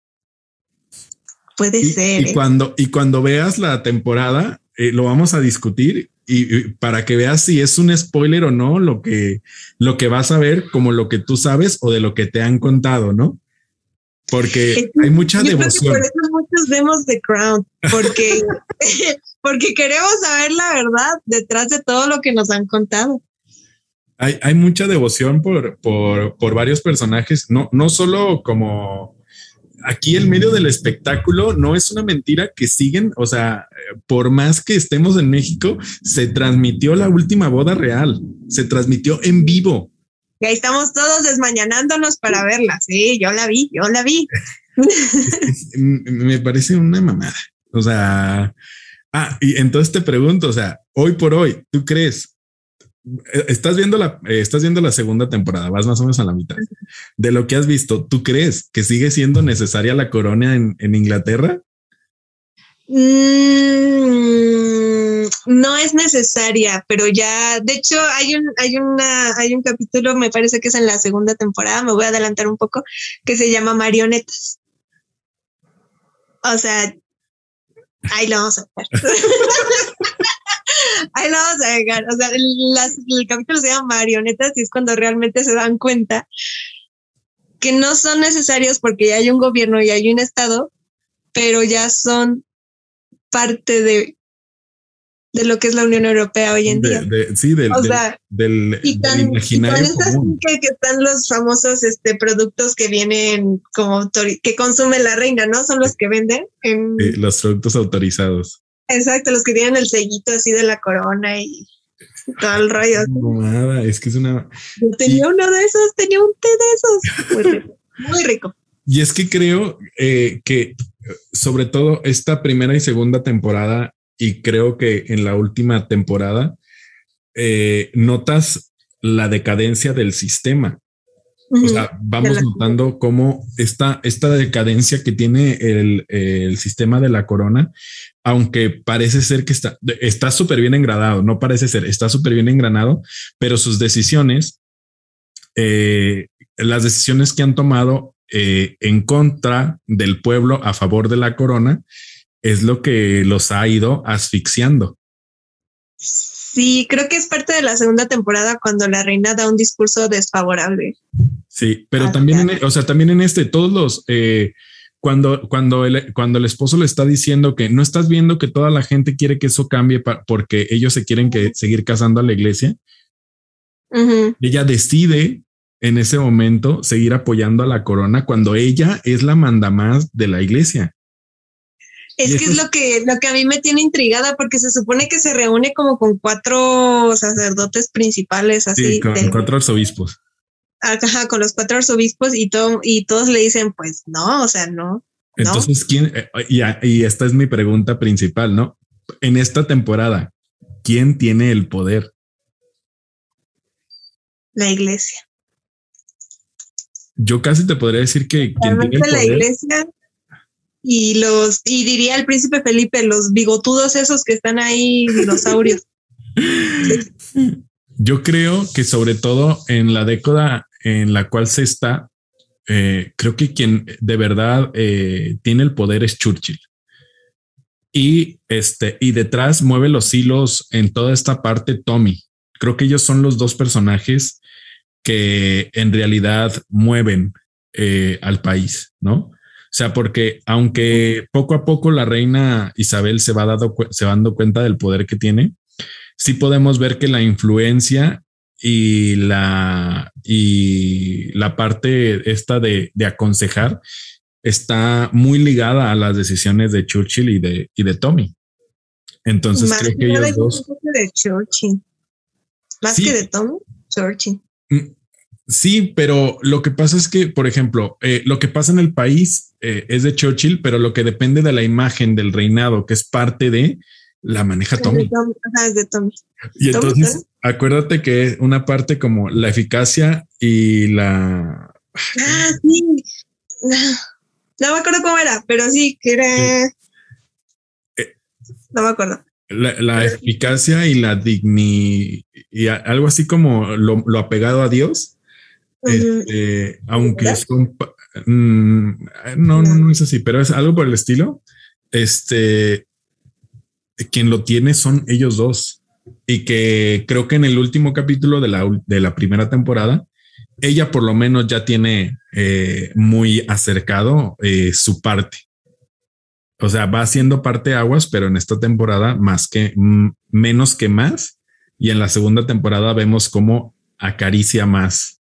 Puede ser. Y ¿eh? cuando, y cuando veas la temporada, lo vamos a discutir y, para que veas si es un spoiler o no lo que, lo que vas a ver, como lo que tú sabes o de lo que te han contado, ¿no? Porque hay mucha devoción. por eso muchos vemos The Crown, porque, [laughs] porque queremos saber la verdad detrás de todo lo que nos han contado. Hay, hay mucha devoción por, por, por varios personajes, no, no solo como aquí el medio del espectáculo no es una mentira que siguen, o sea, por más que estemos en México, se transmitió la última boda real, se transmitió en vivo. Y ahí estamos todos desmañanándonos para verla. Sí, yo la vi, yo la vi. [laughs] me parece una mamada. O sea, ah, y entonces te pregunto, o sea, hoy por hoy, ¿tú crees estás viendo la, eh, estás viendo la segunda temporada, vas más o menos a la mitad. De lo que has visto, ¿tú crees que sigue siendo necesaria la corona en, Inglaterra? Mm, no es necesaria, pero ya, de hecho, hay un, hay una, hay un capítulo, me parece que es en la segunda temporada, me voy a adelantar un poco, que se llama Marionetas. O sea, ahí lo vamos a ver. [laughs] Ahí lo vamos a dejar. O sea, el capítulo se llama marionetas y es cuando realmente se dan cuenta que no son necesarios porque ya hay un gobierno y hay un estado, pero ya son parte de, de lo que es la Unión Europea hoy en día. sí, del, del, y imaginario Que, están los famosos este, productos que vienen como que consume la reina, ¿no? Son los que venden. En, los productos autorizados. Exacto, los que tienen el sellito así de la corona y todo el rollo. nada, es que es una. Yo tenía uno de esos, tenía un té de esos. Muy rico. [laughs] Muy rico. Y es que creo eh, que, sobre todo, esta primera y segunda temporada, y creo que en la última temporada, eh, notas la decadencia del sistema. O sea, vamos notando cómo esta, esta decadencia que tiene el, el, sistema de la corona aunque parece ser que está está súper bien engranado, no parece ser, está súper bien engranado, pero sus decisiones, eh, las decisiones que han tomado eh, en contra del pueblo a favor de la corona, es lo que los ha ido asfixiando. Sí, creo que es parte de la segunda temporada cuando la reina da un discurso desfavorable. Sí, pero también, en, o sea, también en este, todos los, eh, cuando, cuando, el, cuando el esposo le está diciendo que no estás viendo que toda la gente quiere que eso cambie porque ellos se quieren que seguir casando a la iglesia, ella decide en ese momento seguir apoyando a la corona cuando ella es la mandamás de la iglesia. Es que es lo que, lo que a mí me tiene intrigada porque se supone que se reúne como con cuatro sacerdotes principales, así. Sí, con cuatro arzobispos. Ajá, con los cuatro arzobispos y, todo, y todos le dicen, pues no, o sea, no. Entonces, ¿quién? Eh, y, y esta es mi pregunta principal, ¿no? En esta temporada, ¿quién tiene el poder? La iglesia. Yo casi te podría decir que quien tiene el poder, la iglesia y los, y diría el príncipe Felipe, los bigotudos esos que están ahí, dinosaurios. [laughs] Yo creo que sobre todo en la década en la cual se está, eh, creo que quien de verdad eh, tiene el poder es Churchill. Y este, y detrás mueve los hilos en toda esta parte Tommy. Creo que ellos son los dos personajes que en realidad mueven eh, al país, ¿no? O sea, porque aunque poco a poco la reina Isabel se va, dando, se va dando cuenta del poder que tiene, sí podemos ver que la influencia y la, y la parte esta de, aconsejar está muy ligada a las decisiones de Churchill y de, y de Tommy. Entonces creo que ellos dos. De Churchill. Más que de Tommy, Churchill. Sí, pero lo que pasa es que, por ejemplo, eh, lo que pasa en el país eh, es de Churchill, pero lo que depende de la imagen del reinado, que es parte de la maneja Tommy. de Tommy. Y entonces, acuérdate que una parte como la eficacia y la. Ah, sí. No me acuerdo cómo era, pero sí que era. Eh, no me acuerdo. La, eficacia y la dignidad y algo así como lo apegado a Dios este, aunque es un, mm, no, no, no es así, pero es algo por el estilo. Este, quien lo tiene son ellos dos. Y que creo que en el último capítulo de la, de la primera temporada, ella por lo menos ya tiene eh, muy acercado eh, su parte. O sea, va haciendo parte aguas, pero en esta temporada más que menos que más. Y en la segunda temporada vemos cómo acaricia más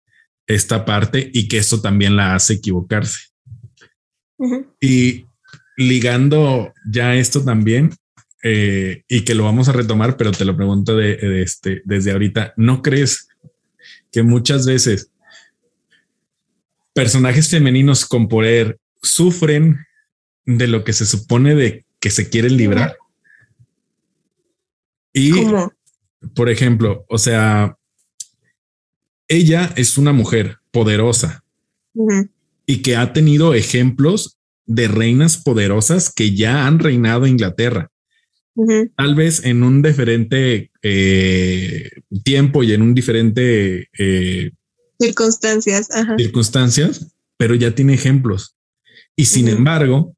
esta parte y que eso también la hace equivocarse. Y ligando ya esto también, eh, y que lo vamos a retomar, pero te lo pregunto de, este, desde ahorita, ¿no crees que muchas veces personajes femeninos con poder sufren de lo que se supone de que se quieren librar? Y, por ejemplo, o sea, ella es una mujer poderosa y que ha tenido ejemplos de reinas poderosas que ya han reinado Inglaterra. Tal vez en un diferente eh, tiempo y en un diferente eh, circunstancias, circunstancias, pero ya tiene ejemplos. Y sin embargo,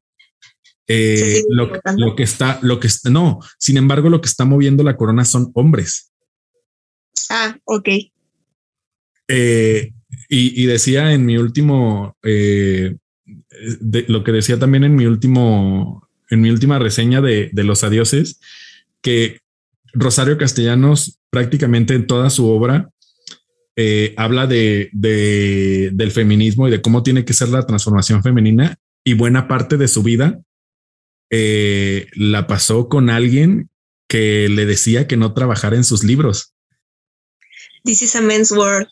eh, lo, lo, que está, lo que está, no, sin embargo, lo que está moviendo la corona son hombres. Ah, ok. Eh, y, decía en mi último, eh, lo que decía también en mi último, en mi última reseña de, los adioses, que Rosario Castellanos prácticamente en toda su obra eh, habla de, del feminismo y de cómo tiene que ser la transformación femenina y buena parte de su vida la pasó con alguien que le decía que no trabajara en sus libros. This is a men's world.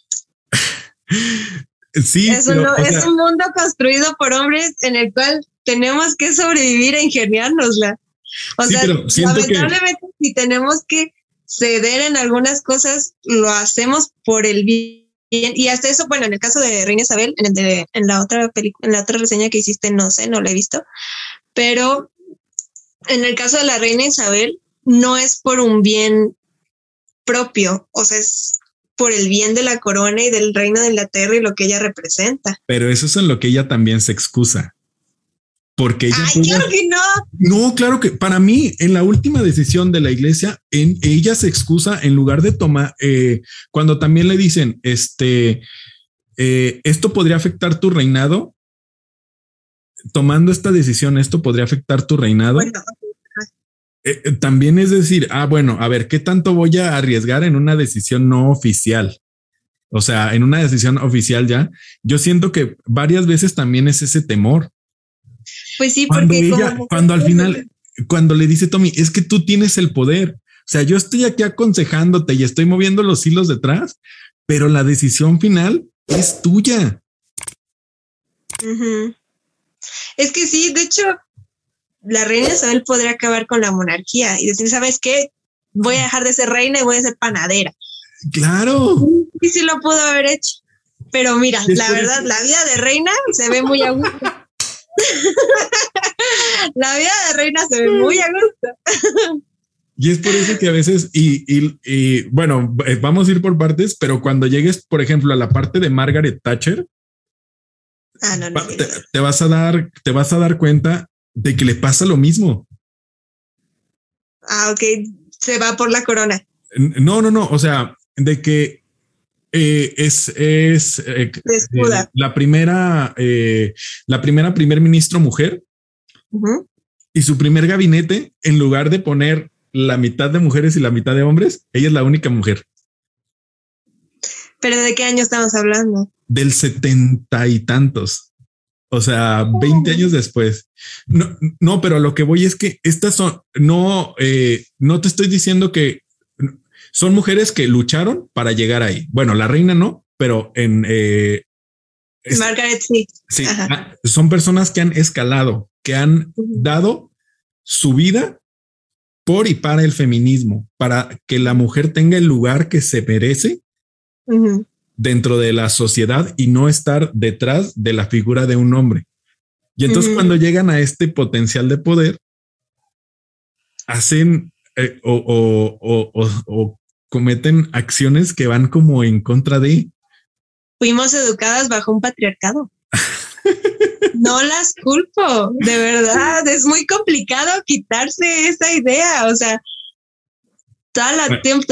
[laughs] sí. Es, un mundo construido por hombres en el cual tenemos que sobrevivir e ingeniárnosla. O sea, lamentablemente si tenemos que ceder en algunas cosas, lo hacemos por el bien. Y hasta eso, bueno, en el caso de Reina Isabel, en, en la otra película, en la otra reseña que hiciste, no sé, no la he visto, pero en el caso de la Reina Isabel, no es por un bien propio, o sea, es por el bien de la corona y del reino de Inglaterra y lo que ella representa. Pero eso es en lo que ella también se excusa. Porque ella. Ay, claro que no. No, claro que para mí, en la última decisión de la iglesia, en, ella se excusa en lugar de tomar, eh, cuando también le dicen, este, eh, esto podría afectar tu reinado. tomando esta decisión, esto podría afectar tu reinado. Eh, también es decir, ah, bueno, a ver, ¿qué tanto voy a arriesgar en una decisión no oficial? O sea, en una decisión oficial ya, yo siento que varias veces también es ese temor. Pues sí, cuando ella, cuando al final, cuando le dice Tommy, es que tú tienes el poder. O sea, yo estoy aquí aconsejándote y estoy moviendo los hilos detrás, pero la decisión final es tuya. Es que sí, de hecho, la reina Isabel podría acabar con la monarquía y decir, ¿sabes qué? Voy a dejar de ser reina y voy a ser panadera. Claro. Y sí lo pudo haber hecho. Pero mira, la verdad, la vida de reina se ve muy a gusto. [laughs] la vida de reina se ve muy a gusto. Y es por eso que a veces, y, y, bueno, eh, vamos a ir por partes, pero cuando llegues, por ejemplo, a la parte de Margaret Thatcher, ah, no, no, te, vas a dar, te vas a dar cuenta de que le pasa lo mismo. Ah, ok, se va por la corona. No, no, no, o sea, de que eh, es, es eh, la primera, la primera primer ministro mujer y su primer gabinete, en lugar de poner la mitad de mujeres y la mitad de hombres, ella es la única mujer. ¿Pero de qué año estamos hablando? Del setenta y tantos. O sea, 20 años después. No, no, pero lo que voy es que estas son, no, eh, no te estoy diciendo que son mujeres que lucharon para llegar ahí. Bueno, la reina no, pero en... Eh, Margaret sí. Sí, ah, son personas que han escalado, que han dado su vida por y para el feminismo, para que la mujer tenga el lugar que se merece dentro de la sociedad y no estar detrás de la figura de un hombre. Y entonces cuando llegan a este potencial de poder, hacen eh, o, cometen acciones que van como en contra de... Fuimos educadas bajo un patriarcado. [laughs] no las culpo, de verdad, es muy complicado quitarse esa idea, o sea, todo el tiempo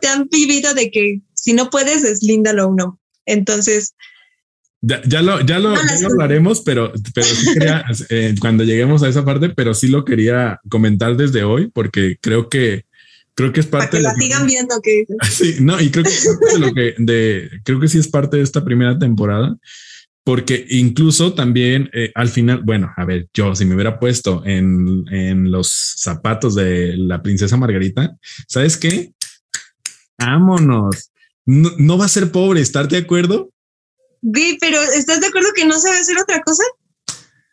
te han vivido de que si no puedes, deslíndalo uno. Entonces... Ya, lo, ya lo, hablaremos, pero, pero sí quería, [laughs] eh, cuando lleguemos a esa parte, pero sí lo quería comentar desde hoy, porque creo que creo que es parte Para que la sigan viendo que [laughs] sí no y creo que es parte de lo que de creo que sí es parte de esta primera temporada porque incluso también eh, al final, bueno, a ver, yo si me hubiera puesto en, en los zapatos de la princesa Margarita, ¿sabes qué? Vámonos. No, va a ser pobre, ¿estar de acuerdo? Sí, pero ¿estás de acuerdo que no sabe hacer otra cosa?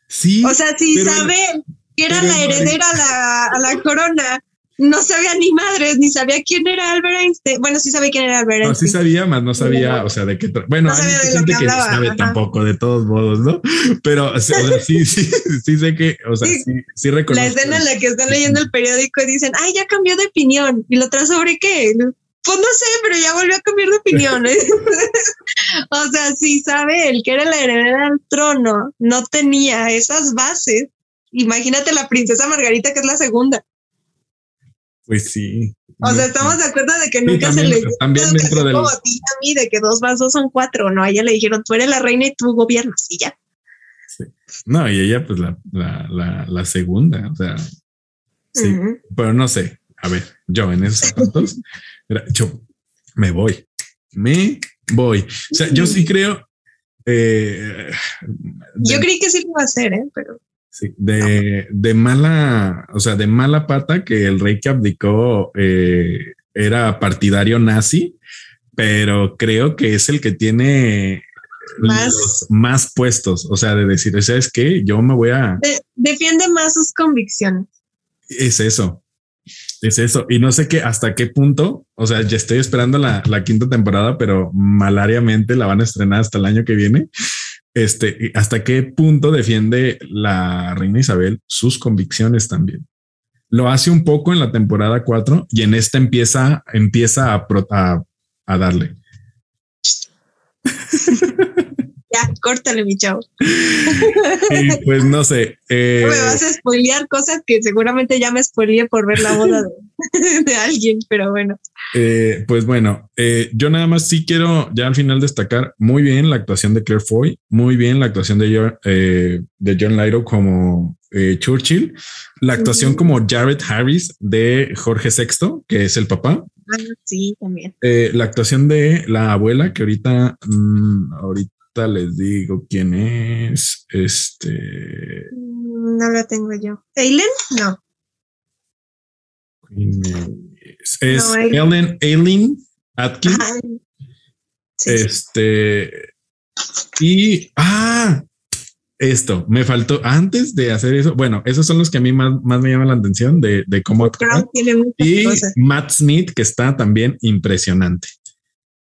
Sí. O sea, si sabe que era la heredera a la, a la corona no sabía ni madres, ni sabía quién era Albert Einstein. Bueno, sí sabía quién era Albert Einstein. No, sí sabía, más no sabía, o sea, de qué. Bueno, hay gente que, no sabe tampoco, de todos modos, ¿no? [laughs] Pero o sea, sí, sí, sí sé que, o sea, sí, sí, reconozco. La escena en la que están leyendo el periódico y dicen, ay, ya cambió de opinión. ¿Y lo trae sobre qué? Pues no sé, pero ya volvió a cambiar de opinión. [laughs] o sea, sí sabe el que era la heredera del trono, no tenía esas bases. Imagínate la princesa Margarita, que es la segunda. Pues sí. O sea, estamos de acuerdo de que nunca se le también dentro como a ti a mí de que dos más dos son cuatro, ¿no? A ella le dijeron, tú eres la reina y tú gobiernas y ya. Sí. No, y ella pues la, la, la, la segunda, o sea, sí, pero no sé, a ver, yo en esos zapatos, yo me voy, me voy. O sea, yo sí creo... Eh, yo creí que sí lo iba a hacer, ¿eh? Pero de, de, mala, o sea, de mala pata que el rey que abdicó eh, era partidario nazi, pero creo que es el que tiene más, más puestos, o sea, de decir, ¿sabes qué? Yo me voy a... defiende más sus convicciones. Es eso, es eso. Y no sé qué, hasta qué punto, o sea, ya estoy esperando la, la quinta temporada, pero malariamente la van a estrenar hasta el año que viene este, hasta qué punto defiende la reina Isabel sus convicciones también. Lo hace un poco en la temporada 4 y en esta empieza, empieza a, a, darle. [laughs] ya, córtale, mi chavo. [laughs] Y pues no sé. Eh, me vas a spoilear cosas que seguramente ya me spoileé por ver la boda [laughs] de, alguien, pero bueno. Eh, pues bueno, eh, yo nada más sí quiero ya al final destacar muy bien la actuación de Claire Foy, muy bien la actuación de, de John Lyro como Churchill, la actuación como Jared Harris de Jorge VI, que es el papá. Ah, sí, también. la actuación de la abuela, que ahorita, mm, ahorita les digo quién es. Este. No la tengo yo. ¿Aileen? No. Es, es Ellen Aileen Atkins. este. Y. ¡Ah! Esto, me faltó antes de hacer eso. Bueno, esos son los que a mí más, más me llaman la atención de, de cómo Y Matt Smith, que está también impresionante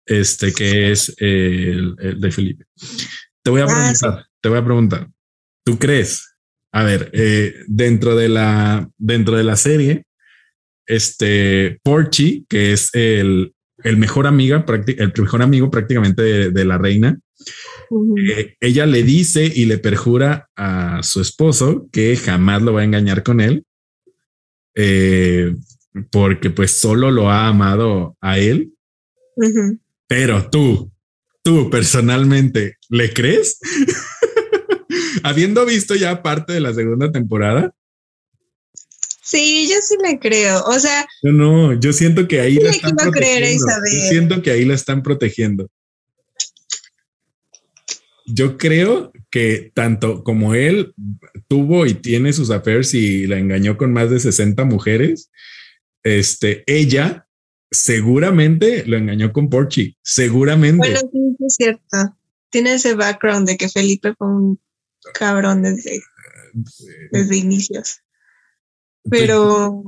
este que es el, de Felipe. Te voy a ah, preguntar, te voy a preguntar, ¿tú crees? A ver, eh, dentro de la dentro de la serie, este Porchi, que es el, el mejor amiga, el mejor amigo prácticamente de, la reina, eh, ella le dice y le perjura a su esposo que jamás lo va a engañar con él, eh, porque pues solo lo ha amado a él. Pero tú, tú personalmente, ¿le crees? [laughs] Habiendo visto ya parte de la segunda temporada. Sí, yo sí le creo. O sea, no, no, yo siento que ahí la están protegiendo. Yo siento que ahí la están protegiendo. Yo creo que tanto como él tuvo y tiene sus affairs y la engañó con más de 60 mujeres, este, ella seguramente lo engañó con Porchi, seguramente. Bueno, sí, es cierto. Tiene ese background de que Felipe fue un cabrón desde, desde inicios. Pero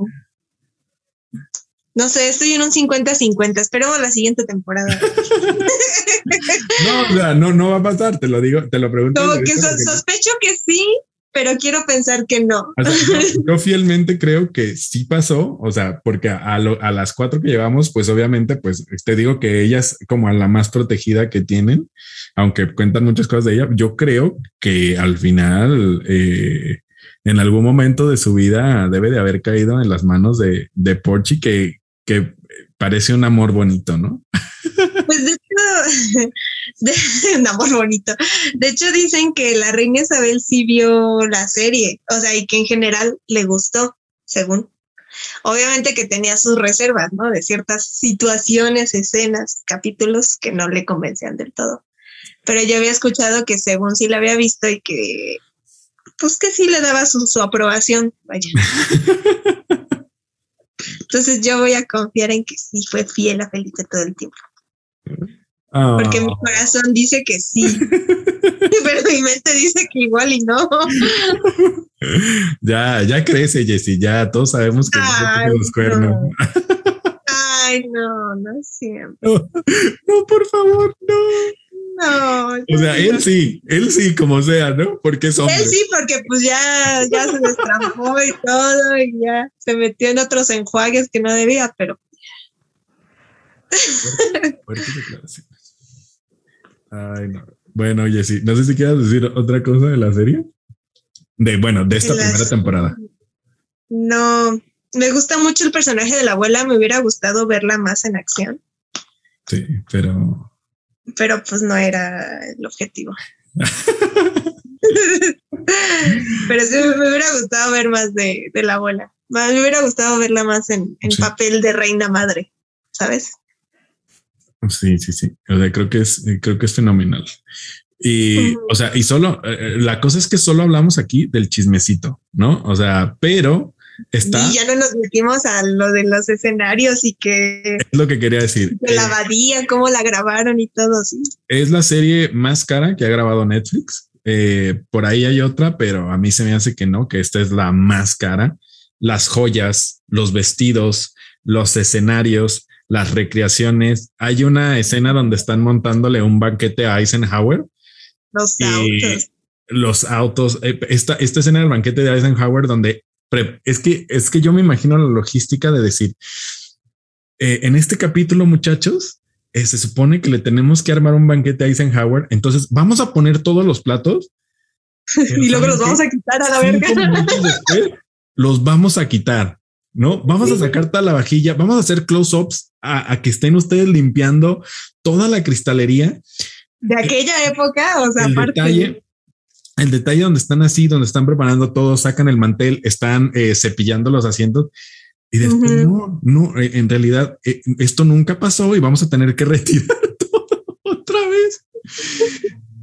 no sé, estoy en un 50-50. Esperemos la siguiente temporada. [laughs] no, no, no va a pasar, te lo digo, te lo pregunto. Como que sospecho que sí, pero quiero pensar que no. [laughs] yo, fielmente creo que sí pasó, o sea, porque a, las cuatro que llevamos, pues obviamente, pues te digo que ella es como a la más protegida que tienen, aunque cuentan muchas cosas de ella, yo creo que al final, eh, en algún momento de su vida debe de haber caído en las manos de, de Porchi, que, que parece un amor bonito, ¿no? Pues de hecho, [laughs] un amor bonito. De hecho, dicen que la reina Isabel sí vio la serie, o sea, y que en general le gustó, según. Obviamente que tenía sus reservas, ¿no? De ciertas situaciones, escenas, capítulos que no le convencían del todo. Pero yo había escuchado que según sí la había visto y que, pues que sí le daba su, su aprobación, vaya. [laughs] Entonces yo voy a confiar en que sí fue fiel a Felipe todo el tiempo. Porque mi ah. corazón dice que sí, [laughs] pero mi mente dice que igual y no. [laughs] ya, ya crece, Jessy, ya todos sabemos que Ay, los cuernos. [laughs] Ay, no, no siempre. No, por favor, no. No. O sea, él sí, él sí, como sea, ¿no? Porque es hombre. Él sí, porque pues ya, ya se destrampó y todo, y ya se metió en otros enjuagues que no debía, pero. Ay, no. Bueno, Jessy, no sé si quieras decir otra cosa de la serie. De, bueno, de esta primera temporada. No, me gusta mucho el personaje de la abuela, me hubiera gustado verla más en acción. Sí, pero... Pero pues no era el objetivo. [laughs] pero sí me hubiera gustado ver más de, la abuela. Me hubiera gustado verla más en, papel de reina madre, ¿sabes? Sí, sí, sí. O sea, creo que es, creo que es fenomenal. Y, o sea, y solo, eh, eh, la cosa es que solo hablamos aquí del chismecito, ¿no? O sea, pero está. Y ya no nos metimos a lo de los escenarios y que. Es lo que quería decir. De la eh, abadía, cómo la grabaron y todo, sí. Es la serie más cara que ha grabado Netflix. por ahí hay otra, pero a mí se me hace que no, que esta es la más cara. Las joyas, los vestidos, los escenarios, las recreaciones. Hay una escena donde están montándole un banquete a Eisenhower. Los autos. Los autos. Eh, esta, esta escena del banquete de Eisenhower donde es que, es que yo me imagino la logística de decir, eh, en este capítulo, muchachos, eh, se supone que le tenemos que armar un banquete a Eisenhower, entonces vamos a poner todos los platos. [laughs] y luego los vamos a quitar a la verga. los vamos a quitar, ¿no? Vamos a sacar toda la vajilla, vamos a hacer close-ups a, que estén ustedes limpiando toda la cristalería. De aquella época, o sea, el Detalle, el detalle donde están así, donde están preparando todo, sacan el mantel, están eh, cepillando los asientos y después no, no, eh, en realidad eh, esto nunca pasó y vamos a tener que [laughs] retirar todo otra vez.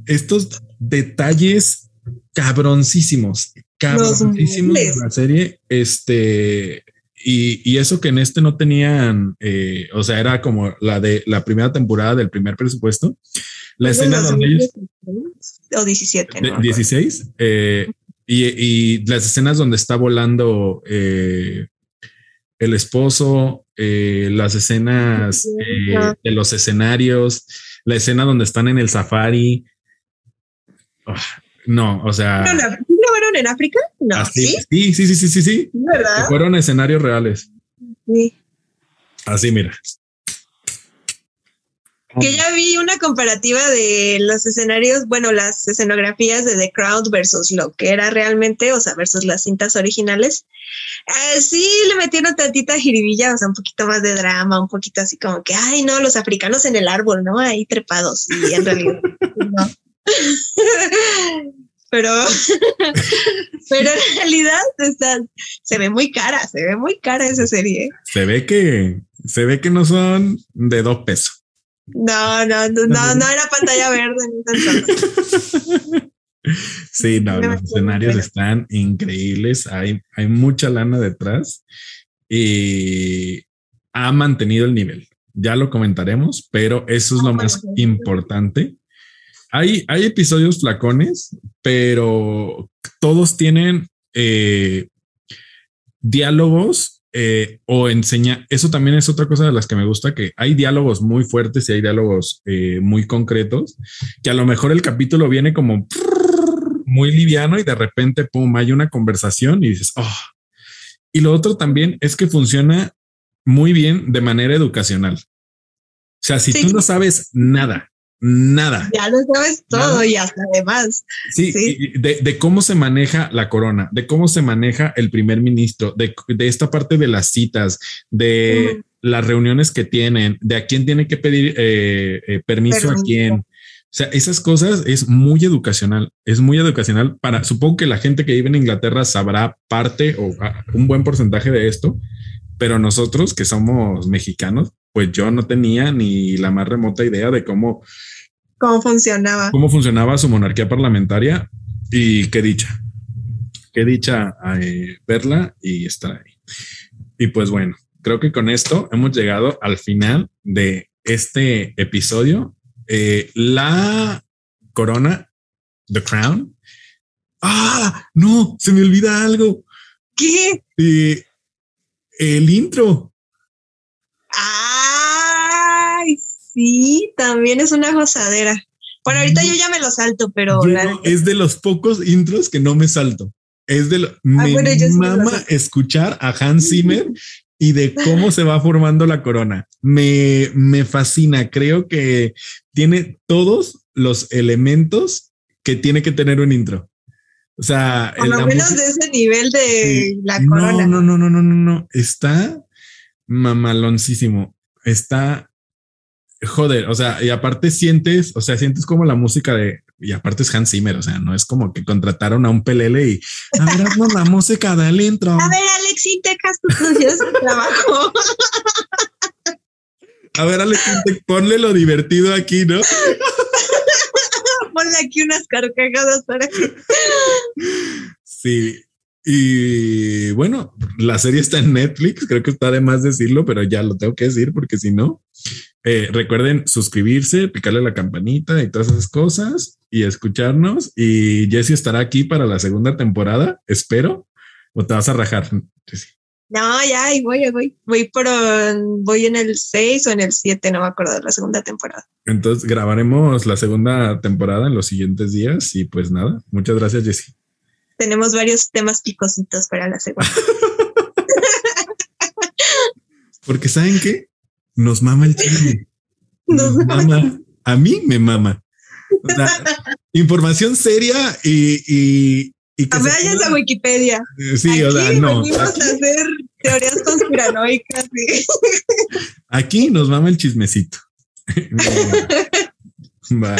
Estos detalles cabroncísimos, cabroncísimos de la serie, este, y, eso que en este no tenían, eh, o sea, era como la de la primera temporada del primer presupuesto. La escena donde ellos. O 17. ¿no? 16. Eh, y, las escenas donde está volando eh, el esposo, las escenas de los escenarios, la escena donde están en el safari. Ah, no, o sea fueron en África? No. ¿sí? ¿sí? sí, sí, sí, sí, ¿Verdad? Fueron escenarios reales. Sí. Así, mira. Que ya vi una comparativa de los escenarios, bueno, las escenografías de The Crowd versus lo que era realmente, o sea, versus las cintas originales. Eh, sí, le metieron tantita jiribilla, o sea, un poquito más de drama, un poquito así como que, ay, no, los africanos en el árbol, ¿no? Ahí trepados. Y en realidad, [laughs] no. [laughs] pero, [laughs] pero en realidad se ve muy cara, se ve muy cara esa serie. Se ve que, se ve que no son de dos pesos. No, no, no, no, era pantalla verde. [laughs] sí, no, los escenarios están increíbles, hay, hay mucha lana detrás y ha mantenido el nivel. Ya lo comentaremos, pero eso es lo más importante hay, episodios flacones, pero todos tienen eh, diálogos eh, o enseña. Eso también es otra cosa de las que me gusta, que hay diálogos muy fuertes y hay diálogos eh, muy concretos, que a lo mejor el capítulo viene como muy liviano y de repente, pum, hay una conversación y dices, oh. Y lo otro también es que funciona muy bien de manera educacional. O sea, si tú no sabes nada nada. Ya lo sabes todo y hasta además. Sí, De, cómo se maneja la corona, de cómo se maneja el primer ministro, de, esta parte de las citas, de las reuniones que tienen, de a quién tiene que pedir eh, eh, permiso, a quién. O sea, esas cosas es muy educacional, es muy educacional para, supongo que la gente que vive en Inglaterra sabrá parte o ah, un buen porcentaje de esto, pero nosotros que somos mexicanos, pues yo no tenía ni la más remota idea de cómo cómo funcionaba. Cómo funcionaba su monarquía parlamentaria y qué dicha. Qué dicha eh, verla y estar ahí. Y pues bueno, creo que con esto hemos llegado al final de este episodio. Eh, la corona, The Crown. Ah, no, se me olvida algo. ¿Qué? Eh, el intro. Sí, también es una gozadera. Bueno, ahorita yo ya me lo salto, pero es de los pocos intros que no me salto. Es de lo ah, me mama escuchar a Hans [laughs] Zimmer y de cómo se va formando la corona. Me, me fascina. Creo que tiene todos los elementos que tiene que tener un intro. O sea, por lo menos de ese nivel de la corona. No, no, no, no, no, no. Está mamaloncísimo. Está joder, o sea, y aparte sientes, o sea, sientes como la música de, y aparte es Hans Zimmer, o sea, no es como que contrataron a un pelele y, a ver, haznos la música del intro. A ver, Alex Intecas, tu trabajo. [laughs] A ver, Alex ponle lo divertido aquí, ¿no? [laughs] ponle aquí unas carcajadas para Sí, y bueno, la serie está en Netflix, creo que está de más decirlo, pero ya lo tengo que decir porque si no, eh, recuerden suscribirse, picarle la campanita y todas esas cosas y escucharnos. Y Jesse estará aquí para la segunda temporada, espero, o te vas a rajar. No, ya, ahí voy, voy. Voy por, voy en el 6 o en el 7, no me acuerdo, de la segunda temporada. Entonces grabaremos la segunda temporada en los siguientes días y pues nada, muchas gracias, Jesse tenemos varios temas picositos para la segunda. [laughs] Porque saben que nos mama el chisme. mama. A mí me mama. [laughs] información seria y, y, y que a Wikipedia. Sí, o sea, no. Venimos a hacer teorías conspiranoicas. [laughs] Aquí nos mama el chismecito. Bye.